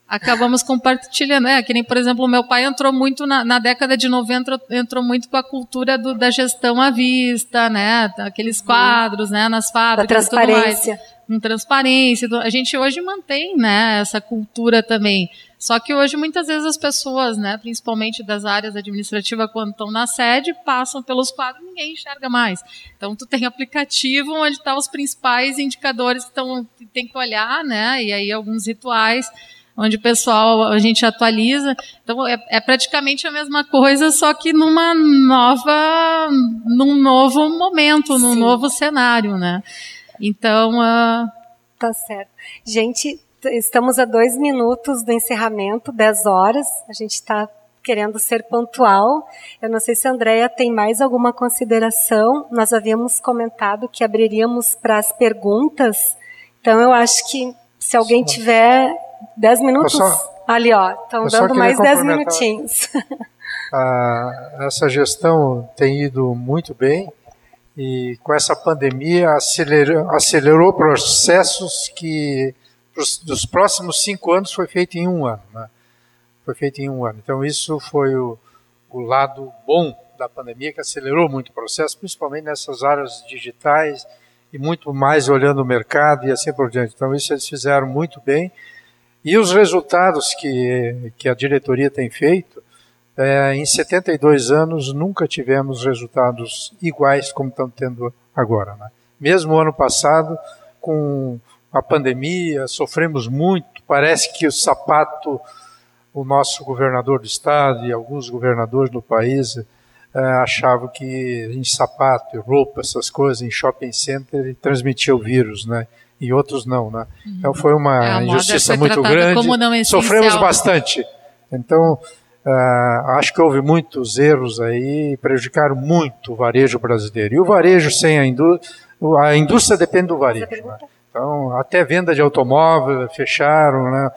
acabamos compartilhando. É, que nem, por exemplo, o meu pai entrou muito na, na década de 90, entrou muito com a cultura do, da gestão à vista, né? Aqueles uhum. quadros, né? Nas fábricas da transparência. Com transparência. A gente hoje mantém, né? Essa cultura também. Só que hoje muitas vezes as pessoas, né, principalmente das áreas administrativas, quando estão na sede, passam pelos quadros, ninguém enxerga mais. Então tu tem aplicativo onde estão tá os principais indicadores que, tão, que tem que olhar, né? E aí alguns rituais onde o pessoal a gente atualiza. Então é, é, praticamente a mesma coisa, só que numa nova, num novo momento, num Sim. novo cenário, né? Então, uh... tá certo. Gente, estamos a dois minutos do encerramento, dez horas. A gente está querendo ser pontual. Eu não sei se a Andrea tem mais alguma consideração. Nós havíamos comentado que abriríamos para as perguntas. Então, eu acho que se alguém tiver Dez minutos? Só, Ali, ó, estão dando mais dez minutinhos. A, (laughs) essa gestão tem ido muito bem e com essa pandemia acelerou, acelerou processos que dos próximos cinco anos foi feito em um ano. Né? Foi feito em um ano. Então isso foi o, o lado bom da pandemia que acelerou muito o processo, principalmente nessas áreas digitais e muito mais olhando o mercado e assim por diante. Então isso eles fizeram muito bem e os resultados que, que a diretoria tem feito, é, em 72 anos nunca tivemos resultados iguais como estamos tendo agora. Né? Mesmo ano passado, com a pandemia, sofremos muito. Parece que o sapato, o nosso governador do estado e alguns governadores do país achavam que em sapato, roupa, essas coisas, em shopping center, transmitia o vírus, né? e outros não, né? Uhum. Então foi uma é, injustiça muito grande. Sofremos bastante. Então uh, acho que houve muitos erros aí, prejudicaram muito o varejo brasileiro. E o varejo sem a indústria, a indústria depende do varejo. Né? Então até venda de automóvel fecharam, né?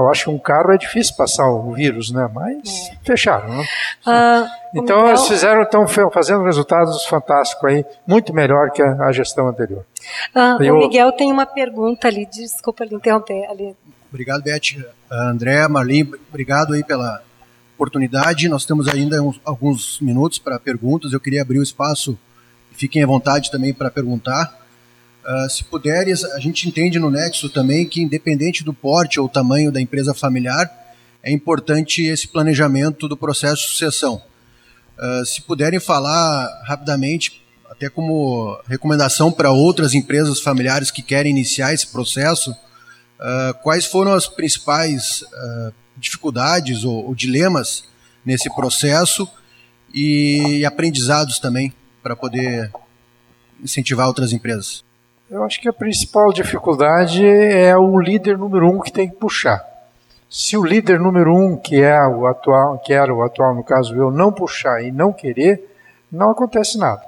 Eu acho que um carro é difícil passar o vírus, né? Mas é. fecharam, né? Ah, então Miguel... eles fizeram, estão fazendo resultados fantásticos aí, muito melhor que a, a gestão anterior. Ah, Eu... O Miguel tem uma pergunta ali, desculpa lhe interromper ali. Obrigado, Beth. André, Marlim, obrigado aí pela oportunidade. Nós temos ainda uns, alguns minutos para perguntas. Eu queria abrir o espaço, fiquem à vontade também para perguntar. Uh, se puderes, a gente entende no Nexo também que, independente do porte ou tamanho da empresa familiar, é importante esse planejamento do processo de sucessão. Uh, se puderem falar rapidamente, até como recomendação para outras empresas familiares que querem iniciar esse processo, uh, quais foram as principais dificuldades ou, ou, dilemas nesse processo e aprendizados também para poder incentivar outras empresas? Eu acho que a principal dificuldade é o líder número um que tem que puxar. Se o líder número um, que é o atual, que era o atual no caso eu, não puxar e não querer, não acontece nada.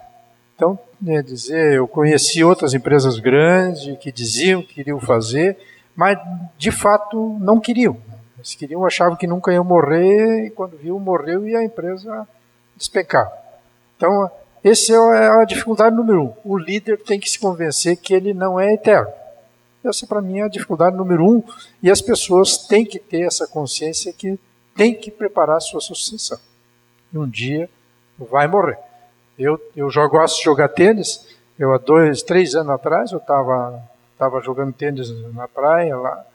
Então, é dizer, eu conheci outras empresas grandes que diziam que queriam fazer, mas de fato não queriam. Eles queriam, achavam que nunca iam morrer e quando viu morreu e a empresa despencava. Então, essa é a dificuldade número um. O líder tem que se convencer que ele não é eterno. Essa, para mim, é a dificuldade número um. E as pessoas têm que ter essa consciência que tem que preparar a sua sucessão. E um dia vai morrer. Eu, eu gosto de jogar tênis. Eu, há dois, três anos atrás, eu estava tava jogando tênis na praia, lá,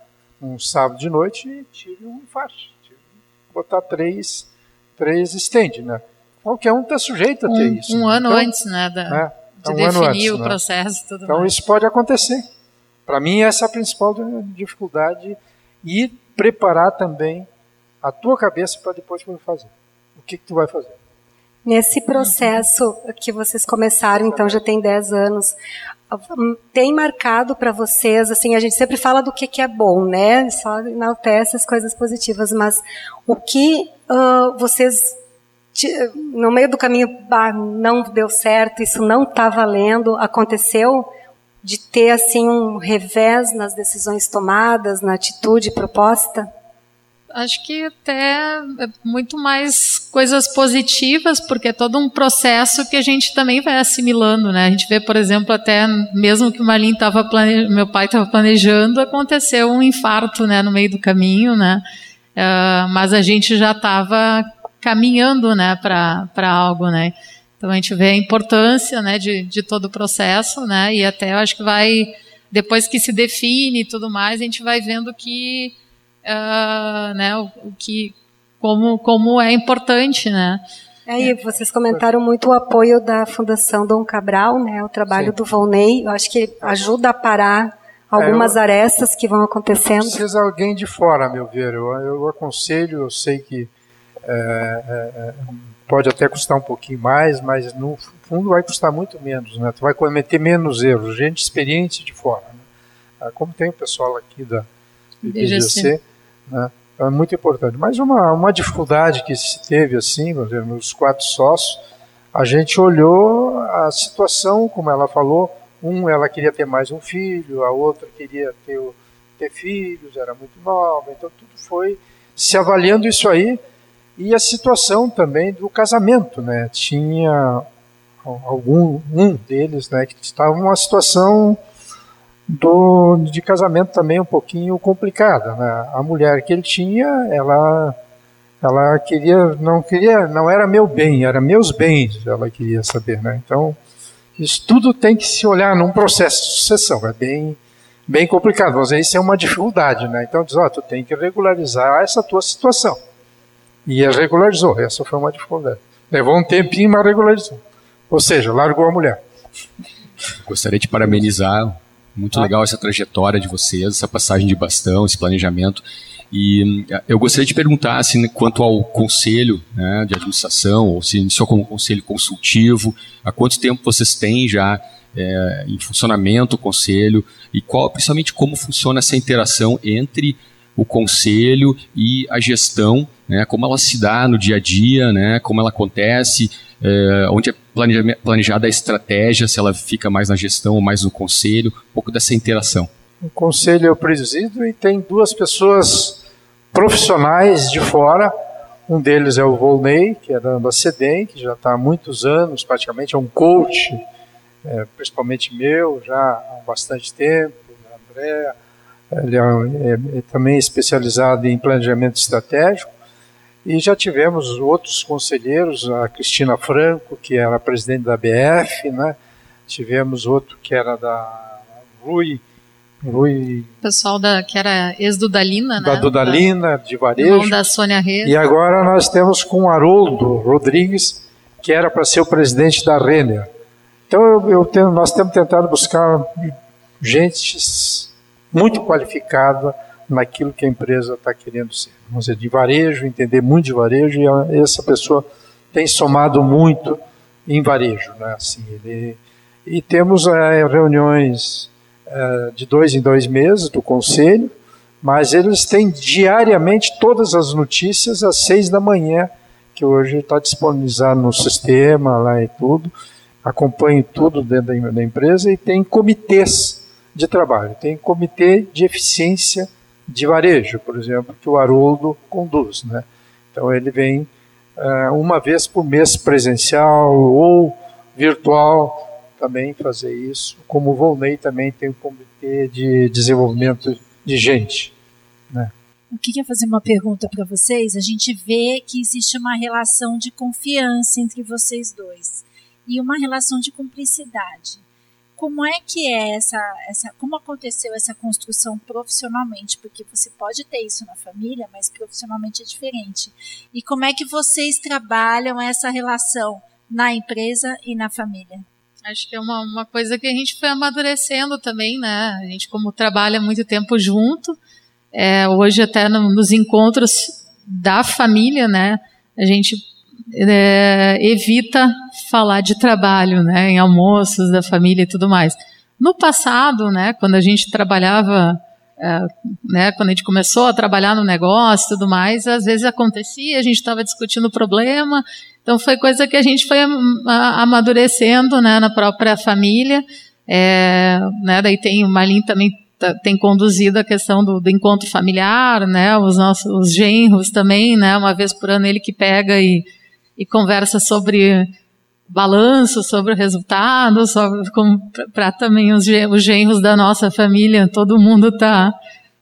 um sábado de noite, e tive um infarto. Tive botar três, três stand, né? Qualquer um está sujeito a ter um, isso. Um ano então, antes, né? Da, é, de um definir antes, o né? processo e tudo Então mais. isso pode acontecer. Para mim, essa é a principal dificuldade. E preparar também a tua cabeça para depois poder fazer. O que, que tu vai fazer? Nesse processo que vocês começaram, então já tem 10 anos, tem marcado para vocês, assim, a gente sempre fala do que, que é bom, né? Só enaltece as coisas positivas, mas o que uh, vocês no meio do caminho bah, não deu certo, isso não está valendo, aconteceu de ter assim um revés nas decisões tomadas, na atitude proposta? Acho que até é muito mais coisas positivas, porque é todo um processo que a gente também vai assimilando, né? A gente vê, por exemplo, até mesmo que o Marlin estava meu pai estava planejando, aconteceu um infarto, né, no meio do caminho, né? Uh, mas a gente já estava caminhando né, para algo. Né? Então a gente vê a importância né, de, de todo o processo, né, e até eu acho que vai, depois que se define e tudo mais, a gente vai vendo que, uh, né, o, o, que, como, como é importante, né. É, e vocês comentaram muito o apoio da Fundação Dom Cabral, né, o trabalho Sim. do Volney, eu acho que ajuda a parar algumas é, eu, arestas que vão acontecendo. Precisa alguém de fora, meu ver. Eu, eu aconselho, eu sei que é, é, é, pode até custar um pouquinho mais, mas no fundo vai custar muito menos, né? Tu vai cometer menos erros, gente experiente de fora. Né? Ah, como tem o pessoal aqui da IBGC, né? é muito importante. Mas uma, uma dificuldade que se teve assim, nos quatro sócios, a gente olhou a situação, como ela falou, um ela queria ter mais um filho, a outra queria ter, ter filhos, era muito nova, então tudo foi se avaliando isso aí e a situação também do casamento, né? Tinha algum um deles, né, que estava numa situação do, de casamento também um pouquinho complicada, né? A mulher que ele tinha, ela ela queria não queria não era meu bem, era meus bens, ela queria saber, né? Então isso tudo tem que se olhar num processo de sucessão, é bem bem complicado, mas isso é uma dificuldade, né? Então diz, ó, oh, tu tem que regularizar essa tua situação. E regularizou. Essa foi uma dificuldade. Levou um tempinho, mas regularizou. Ou seja, largou a mulher. Gostaria de parabenizar. Muito legal essa trajetória de vocês, essa passagem de bastão, esse planejamento. E eh, eu gostaria de perguntar, assim, quanto ao conselho né, de administração, ou se iniciou como conselho consultivo, há quanto tempo vocês têm já é, em funcionamento o conselho, e qual, principalmente como funciona essa interação entre o conselho e a gestão, né, como ela se dá no dia a dia, né, como ela acontece, é, onde é planejada a estratégia, se ela fica mais na gestão ou mais no conselho, um pouco dessa interação. O conselho é o presido e tem duas pessoas profissionais de fora. Um deles é o Volney, que é da CEDEM, que já está há muitos anos, praticamente é um coach, é, principalmente meu, já há bastante tempo. André, ele é, é, também especializado em planejamento estratégico. E já tivemos outros conselheiros, a Cristina Franco, que era presidente da BF, né? tivemos outro que era da Rui. Rui pessoal da, que era ex-Dudalina, né? Da Dudalina, de varejo. da Sônia Reis. E agora nós temos com o Haroldo Rodrigues, que era para ser o presidente da Renner. Então eu, eu tenho, nós temos tentado buscar gente muito qualificada naquilo que a empresa está querendo ser. Vamos dizer, de varejo, entender muito de varejo, e essa pessoa tem somado muito em varejo. Né? Assim, ele, e temos é, reuniões é, de dois em dois meses do conselho, mas eles têm diariamente todas as notícias às seis da manhã, que hoje está disponibilizado no sistema lá e tudo. Acompanhe tudo dentro da, da empresa e tem comitês de trabalho. Tem comitê de eficiência de varejo, por exemplo, que o Haroldo conduz. Né? Então ele vem uh, uma vez por mês presencial ou virtual também fazer isso. Como o Volney também tem um comitê de desenvolvimento de gente. Né? Eu queria fazer uma pergunta para vocês. A gente vê que existe uma relação de confiança entre vocês dois e uma relação de cumplicidade como é que é essa, essa, como aconteceu essa construção profissionalmente? Porque você pode ter isso na família, mas profissionalmente é diferente. E como é que vocês trabalham essa relação na empresa e na família? Acho que é uma, uma coisa que a gente foi amadurecendo também, né? A gente, como trabalha muito tempo junto, é, hoje até no, nos encontros da família, né? A gente é, evita falar de trabalho, né, em almoços da família e tudo mais. No passado, né, quando a gente trabalhava, é, né, quando a gente começou a trabalhar no negócio e tudo mais, às vezes acontecia, a gente estava discutindo o problema, então foi coisa que a gente foi amadurecendo, né, na própria família, é, né, daí tem o Marlin também tem conduzido a questão do, do, encontro familiar, né, os nossos os genros também, né, uma vez por ano ele que pega e e conversa sobre balanço, sobre o resultado, para também os, os genros da nossa família, todo mundo está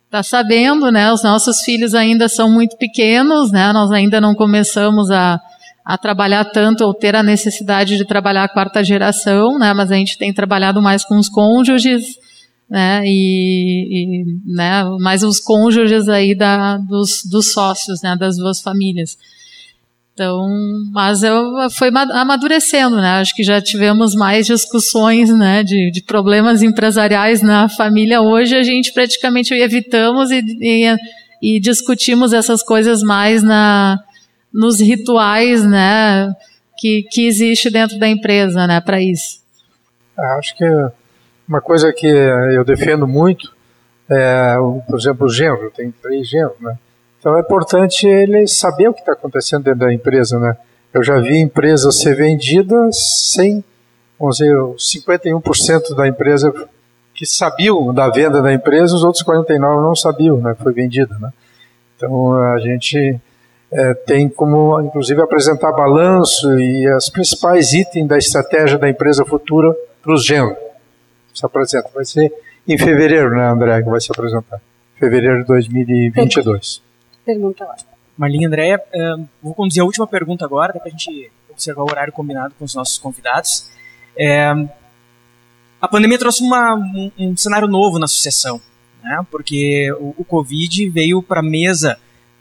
tá sabendo, né? Os nossos filhos ainda são muito pequenos, né? Nós ainda não começamos a, a trabalhar tanto ou ter a necessidade de trabalhar a quarta geração, né? Mas a gente tem trabalhado mais com os cônjuges, né? E, e né? mais os cônjuges aí da, dos, dos sócios, né? Das duas famílias. Então, mas eu foi amadurecendo, né? Acho que já tivemos mais discussões, né, de, de problemas empresariais na família. Hoje a gente praticamente evitamos e, e, e discutimos essas coisas mais na nos rituais, né, que, que existe dentro da empresa, né, para isso. É, acho que uma coisa que eu defendo muito é, por exemplo, o genro. Tem três genros, né? Então é importante ele saber o que está acontecendo dentro da empresa, né? Eu já vi empresas ser vendidas sem, vamos dizer, 51% da empresa que sabiam da venda da empresa, os outros 49 não sabiam, né? Foi vendida, né? Então a gente é, tem como, inclusive, apresentar balanço e os principais itens da estratégia da empresa futura para os genros. Se apresenta. Vai ser em fevereiro, né, André, que vai se apresentar. Fevereiro de 2022 pergunta lá. Marlinha Andréia, uh, vou conduzir a última pergunta agora, para a gente observar o horário combinado com os nossos convidados. É, a pandemia trouxe uma, um, um, cenário novo na associação, né? porque o, o Covid veio para a mesa,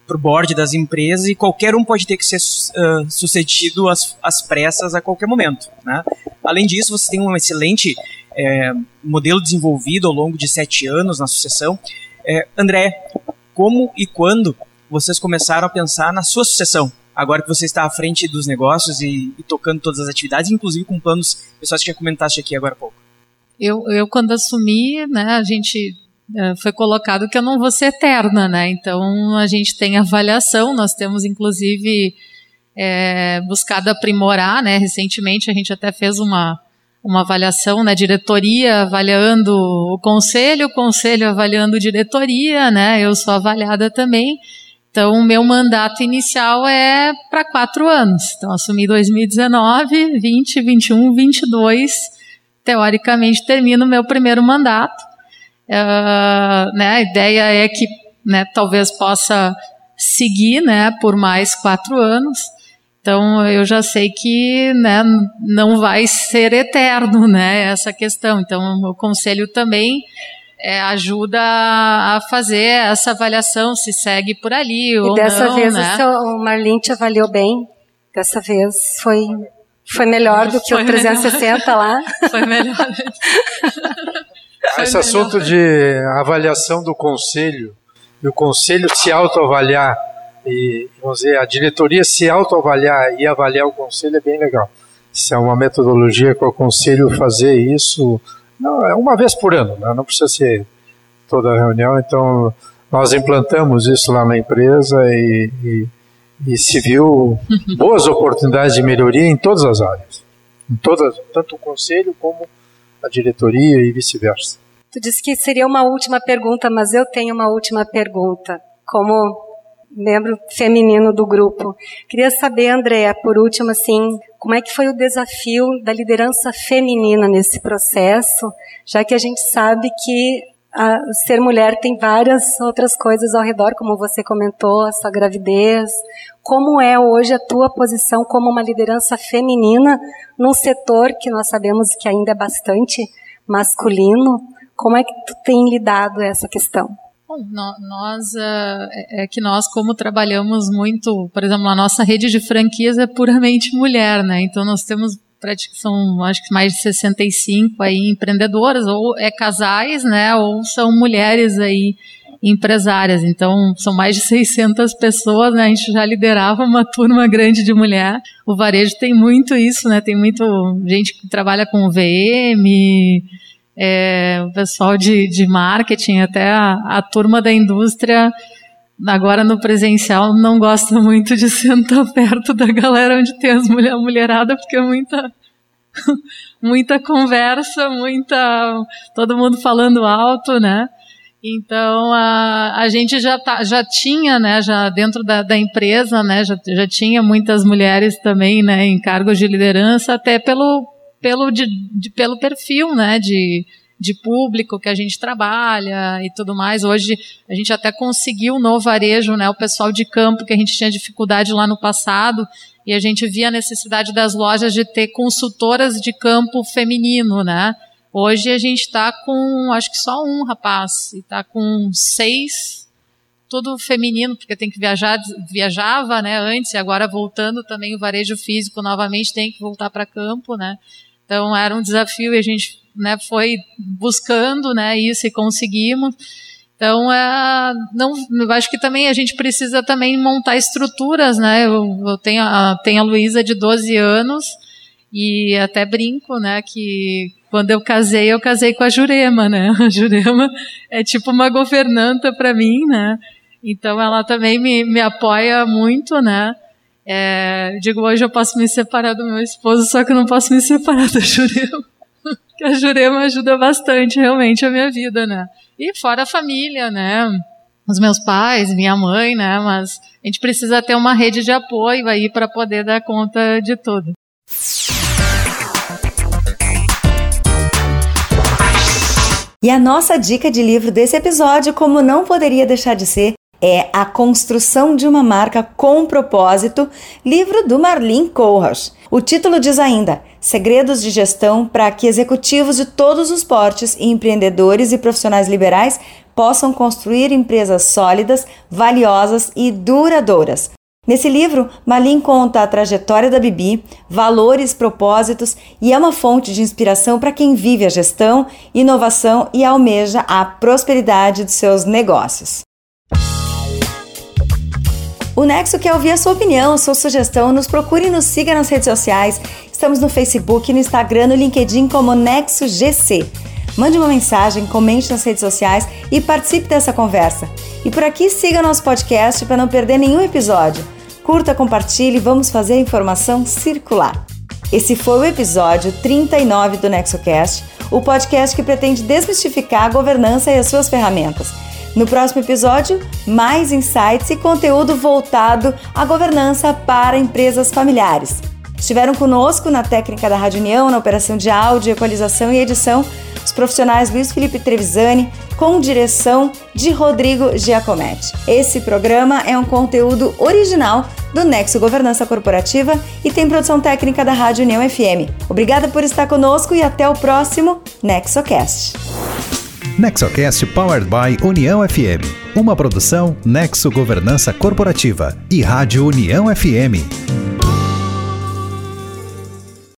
para o board das empresas e qualquer um pode ter que ser uh, sucedido às, às pressas a qualquer momento. Né? Além disso, você tem um excelente é, modelo desenvolvido ao longo de sete anos na associação. É, André, como e quando vocês começaram a pensar na sua sucessão? Agora que você está à frente dos negócios e, e tocando todas as atividades, inclusive com planos pessoais que comentaste aqui agora há pouco. Eu, eu quando assumi, né, a gente uh, foi colocado que eu não vou ser eterna, né? Então a gente tem avaliação, nós temos inclusive é, buscado aprimorar, né? Recentemente a gente até fez uma uma avaliação, né, diretoria avaliando o conselho, o conselho avaliando diretoria, né, eu sou avaliada também, Então, o meu mandato inicial é para quatro anos. Então, assumi 2019, 20, 21, 22. Teoricamente, termino o meu primeiro mandato. Uh, né, a ideia é que né, talvez possa seguir né, por mais quatro anos. Então eu já sei que né, não vai ser eterno né, essa questão. Então o conselho também é, ajuda a fazer essa avaliação se segue por ali e ou dessa não. vez né? o, seu, o Marlin te avaliou bem. Dessa vez foi foi melhor do que Foi o 360 lá. Foi melhor. (laughs) (laughs) Esse assunto de avaliação do conselho e o conselho se autoavaliar e vamos dizer a diretoria se autoavaliar e avaliar o conselho é bem legal. Isso é uma metodologia que o conselho fazer isso não é uma vez por ano, né? não precisa ser toda a reunião. Então nós implantamos isso lá na empresa e, e, e se viu (laughs) boas oportunidades de melhoria em todas as áreas, em todas, tanto o conselho como a diretoria e vice-versa. Tu disse que seria uma última pergunta, mas eu tenho uma última pergunta. Como membro feminino do grupo. Queria saber, Andréa, por último, assim, como é que foi o desafio da liderança feminina nesse processo, já que a gente sabe que a, ser mulher tem várias outras coisas ao redor, como você comentou, a sua gravidez. Como é hoje a tua posição como uma liderança feminina num setor que nós sabemos que ainda é bastante masculino? Como é que tu tem lidado essa questão? Bom, nós é que nós como trabalhamos muito, por exemplo, a nossa rede de franquias é puramente (laughs) mulher, né? Então nós temos são acho que mais de 65 aí empreendedoras ou é casais, né? Ou são mulheres aí empresárias. Então são mais de 600 pessoas, né? A gente já liderava uma turma grande de mulher. O varejo tem muito isso, né? Tem muito gente que trabalha com VM é, o pessoal de, de marketing, até a, a turma da indústria, agora no presencial, não gosta muito de (laughs) sentar perto da galera onde tem as mulher, mulherada, porque é muita, (laughs) muita conversa, muita. todo mundo falando alto, né? Então a, a gente já, tá, já tinha, né, já dentro da, da empresa, né, já, já tinha muitas mulheres também, né, em cargos de liderança, até pelo, pelo, de, de, pelo perfil, né, de, de público que a gente trabalha e tudo mais. Hoje a gente até conseguiu no varejo, né, o pessoal de campo que a gente tinha dificuldade lá no passado e a gente via a necessidade das lojas de ter consultoras de campo feminino, né. Hoje a gente está com, acho que só um rapaz, está com seis, tudo feminino, porque tem que viajar, viajava, né, antes, e agora voltando também o varejo físico novamente tem que voltar para campo, né. Então era um desafio e a gente né, foi buscando né, isso e conseguimos. Então, é, não, eu acho que também a gente precisa também montar estruturas, né? Eu, eu tenho, a, tenho a Luísa de 12 anos e até brinco, né, que quando eu casei, eu casei com a Jurema, né? A Jurema é tipo uma governanta para mim, né? Então ela também me, me apoia muito, né? É, digo, hoje eu posso me separar do meu esposo, só que eu não posso me separar da Jurema. (laughs) que a Jurema ajuda bastante, realmente, a minha vida, né? E fora a família, né? Os meus pais, minha mãe, né? Mas a gente precisa ter uma rede de apoio aí para poder dar conta de tudo. E a nossa dica de livro desse episódio, como não poderia deixar de ser, é A Construção de uma Marca com Propósito, livro do Marlin Kohlhaas. O título diz ainda: Segredos de gestão para que executivos de todos os portes, empreendedores e profissionais liberais possam construir empresas sólidas, valiosas e duradouras. Nesse livro, Malin conta a trajetória da Bibi, valores, propósitos e é uma fonte de inspiração para quem vive a gestão, inovação e almeja a prosperidade dos seus negócios. O Nexo quer ouvir a sua opinião, sua sugestão. Nos procure e nos siga nas redes sociais. Estamos no Facebook, no Instagram, no LinkedIn como Nexo GC. Mande uma mensagem, comente nas redes sociais e participe dessa conversa. E por aqui siga nosso podcast para não perder nenhum episódio. Curta, compartilhe, vamos fazer a informação circular. Esse foi o episódio 39 do NexoCast, o podcast que pretende desmistificar a governança e as suas ferramentas. No próximo episódio, mais insights e conteúdo voltado à governança para empresas familiares. Estiveram conosco na técnica da Rádio União, na operação de áudio, equalização e edição, os profissionais Luiz Felipe Trevisani, com direção de Rodrigo Giacometti. Esse programa é um conteúdo original do Nexo Governança Corporativa e tem produção técnica da Rádio União FM. Obrigada por estar conosco e até o próximo NexoCast. NexoCast Powered by União FM. Uma produção Nexo Governança Corporativa e Rádio União FM.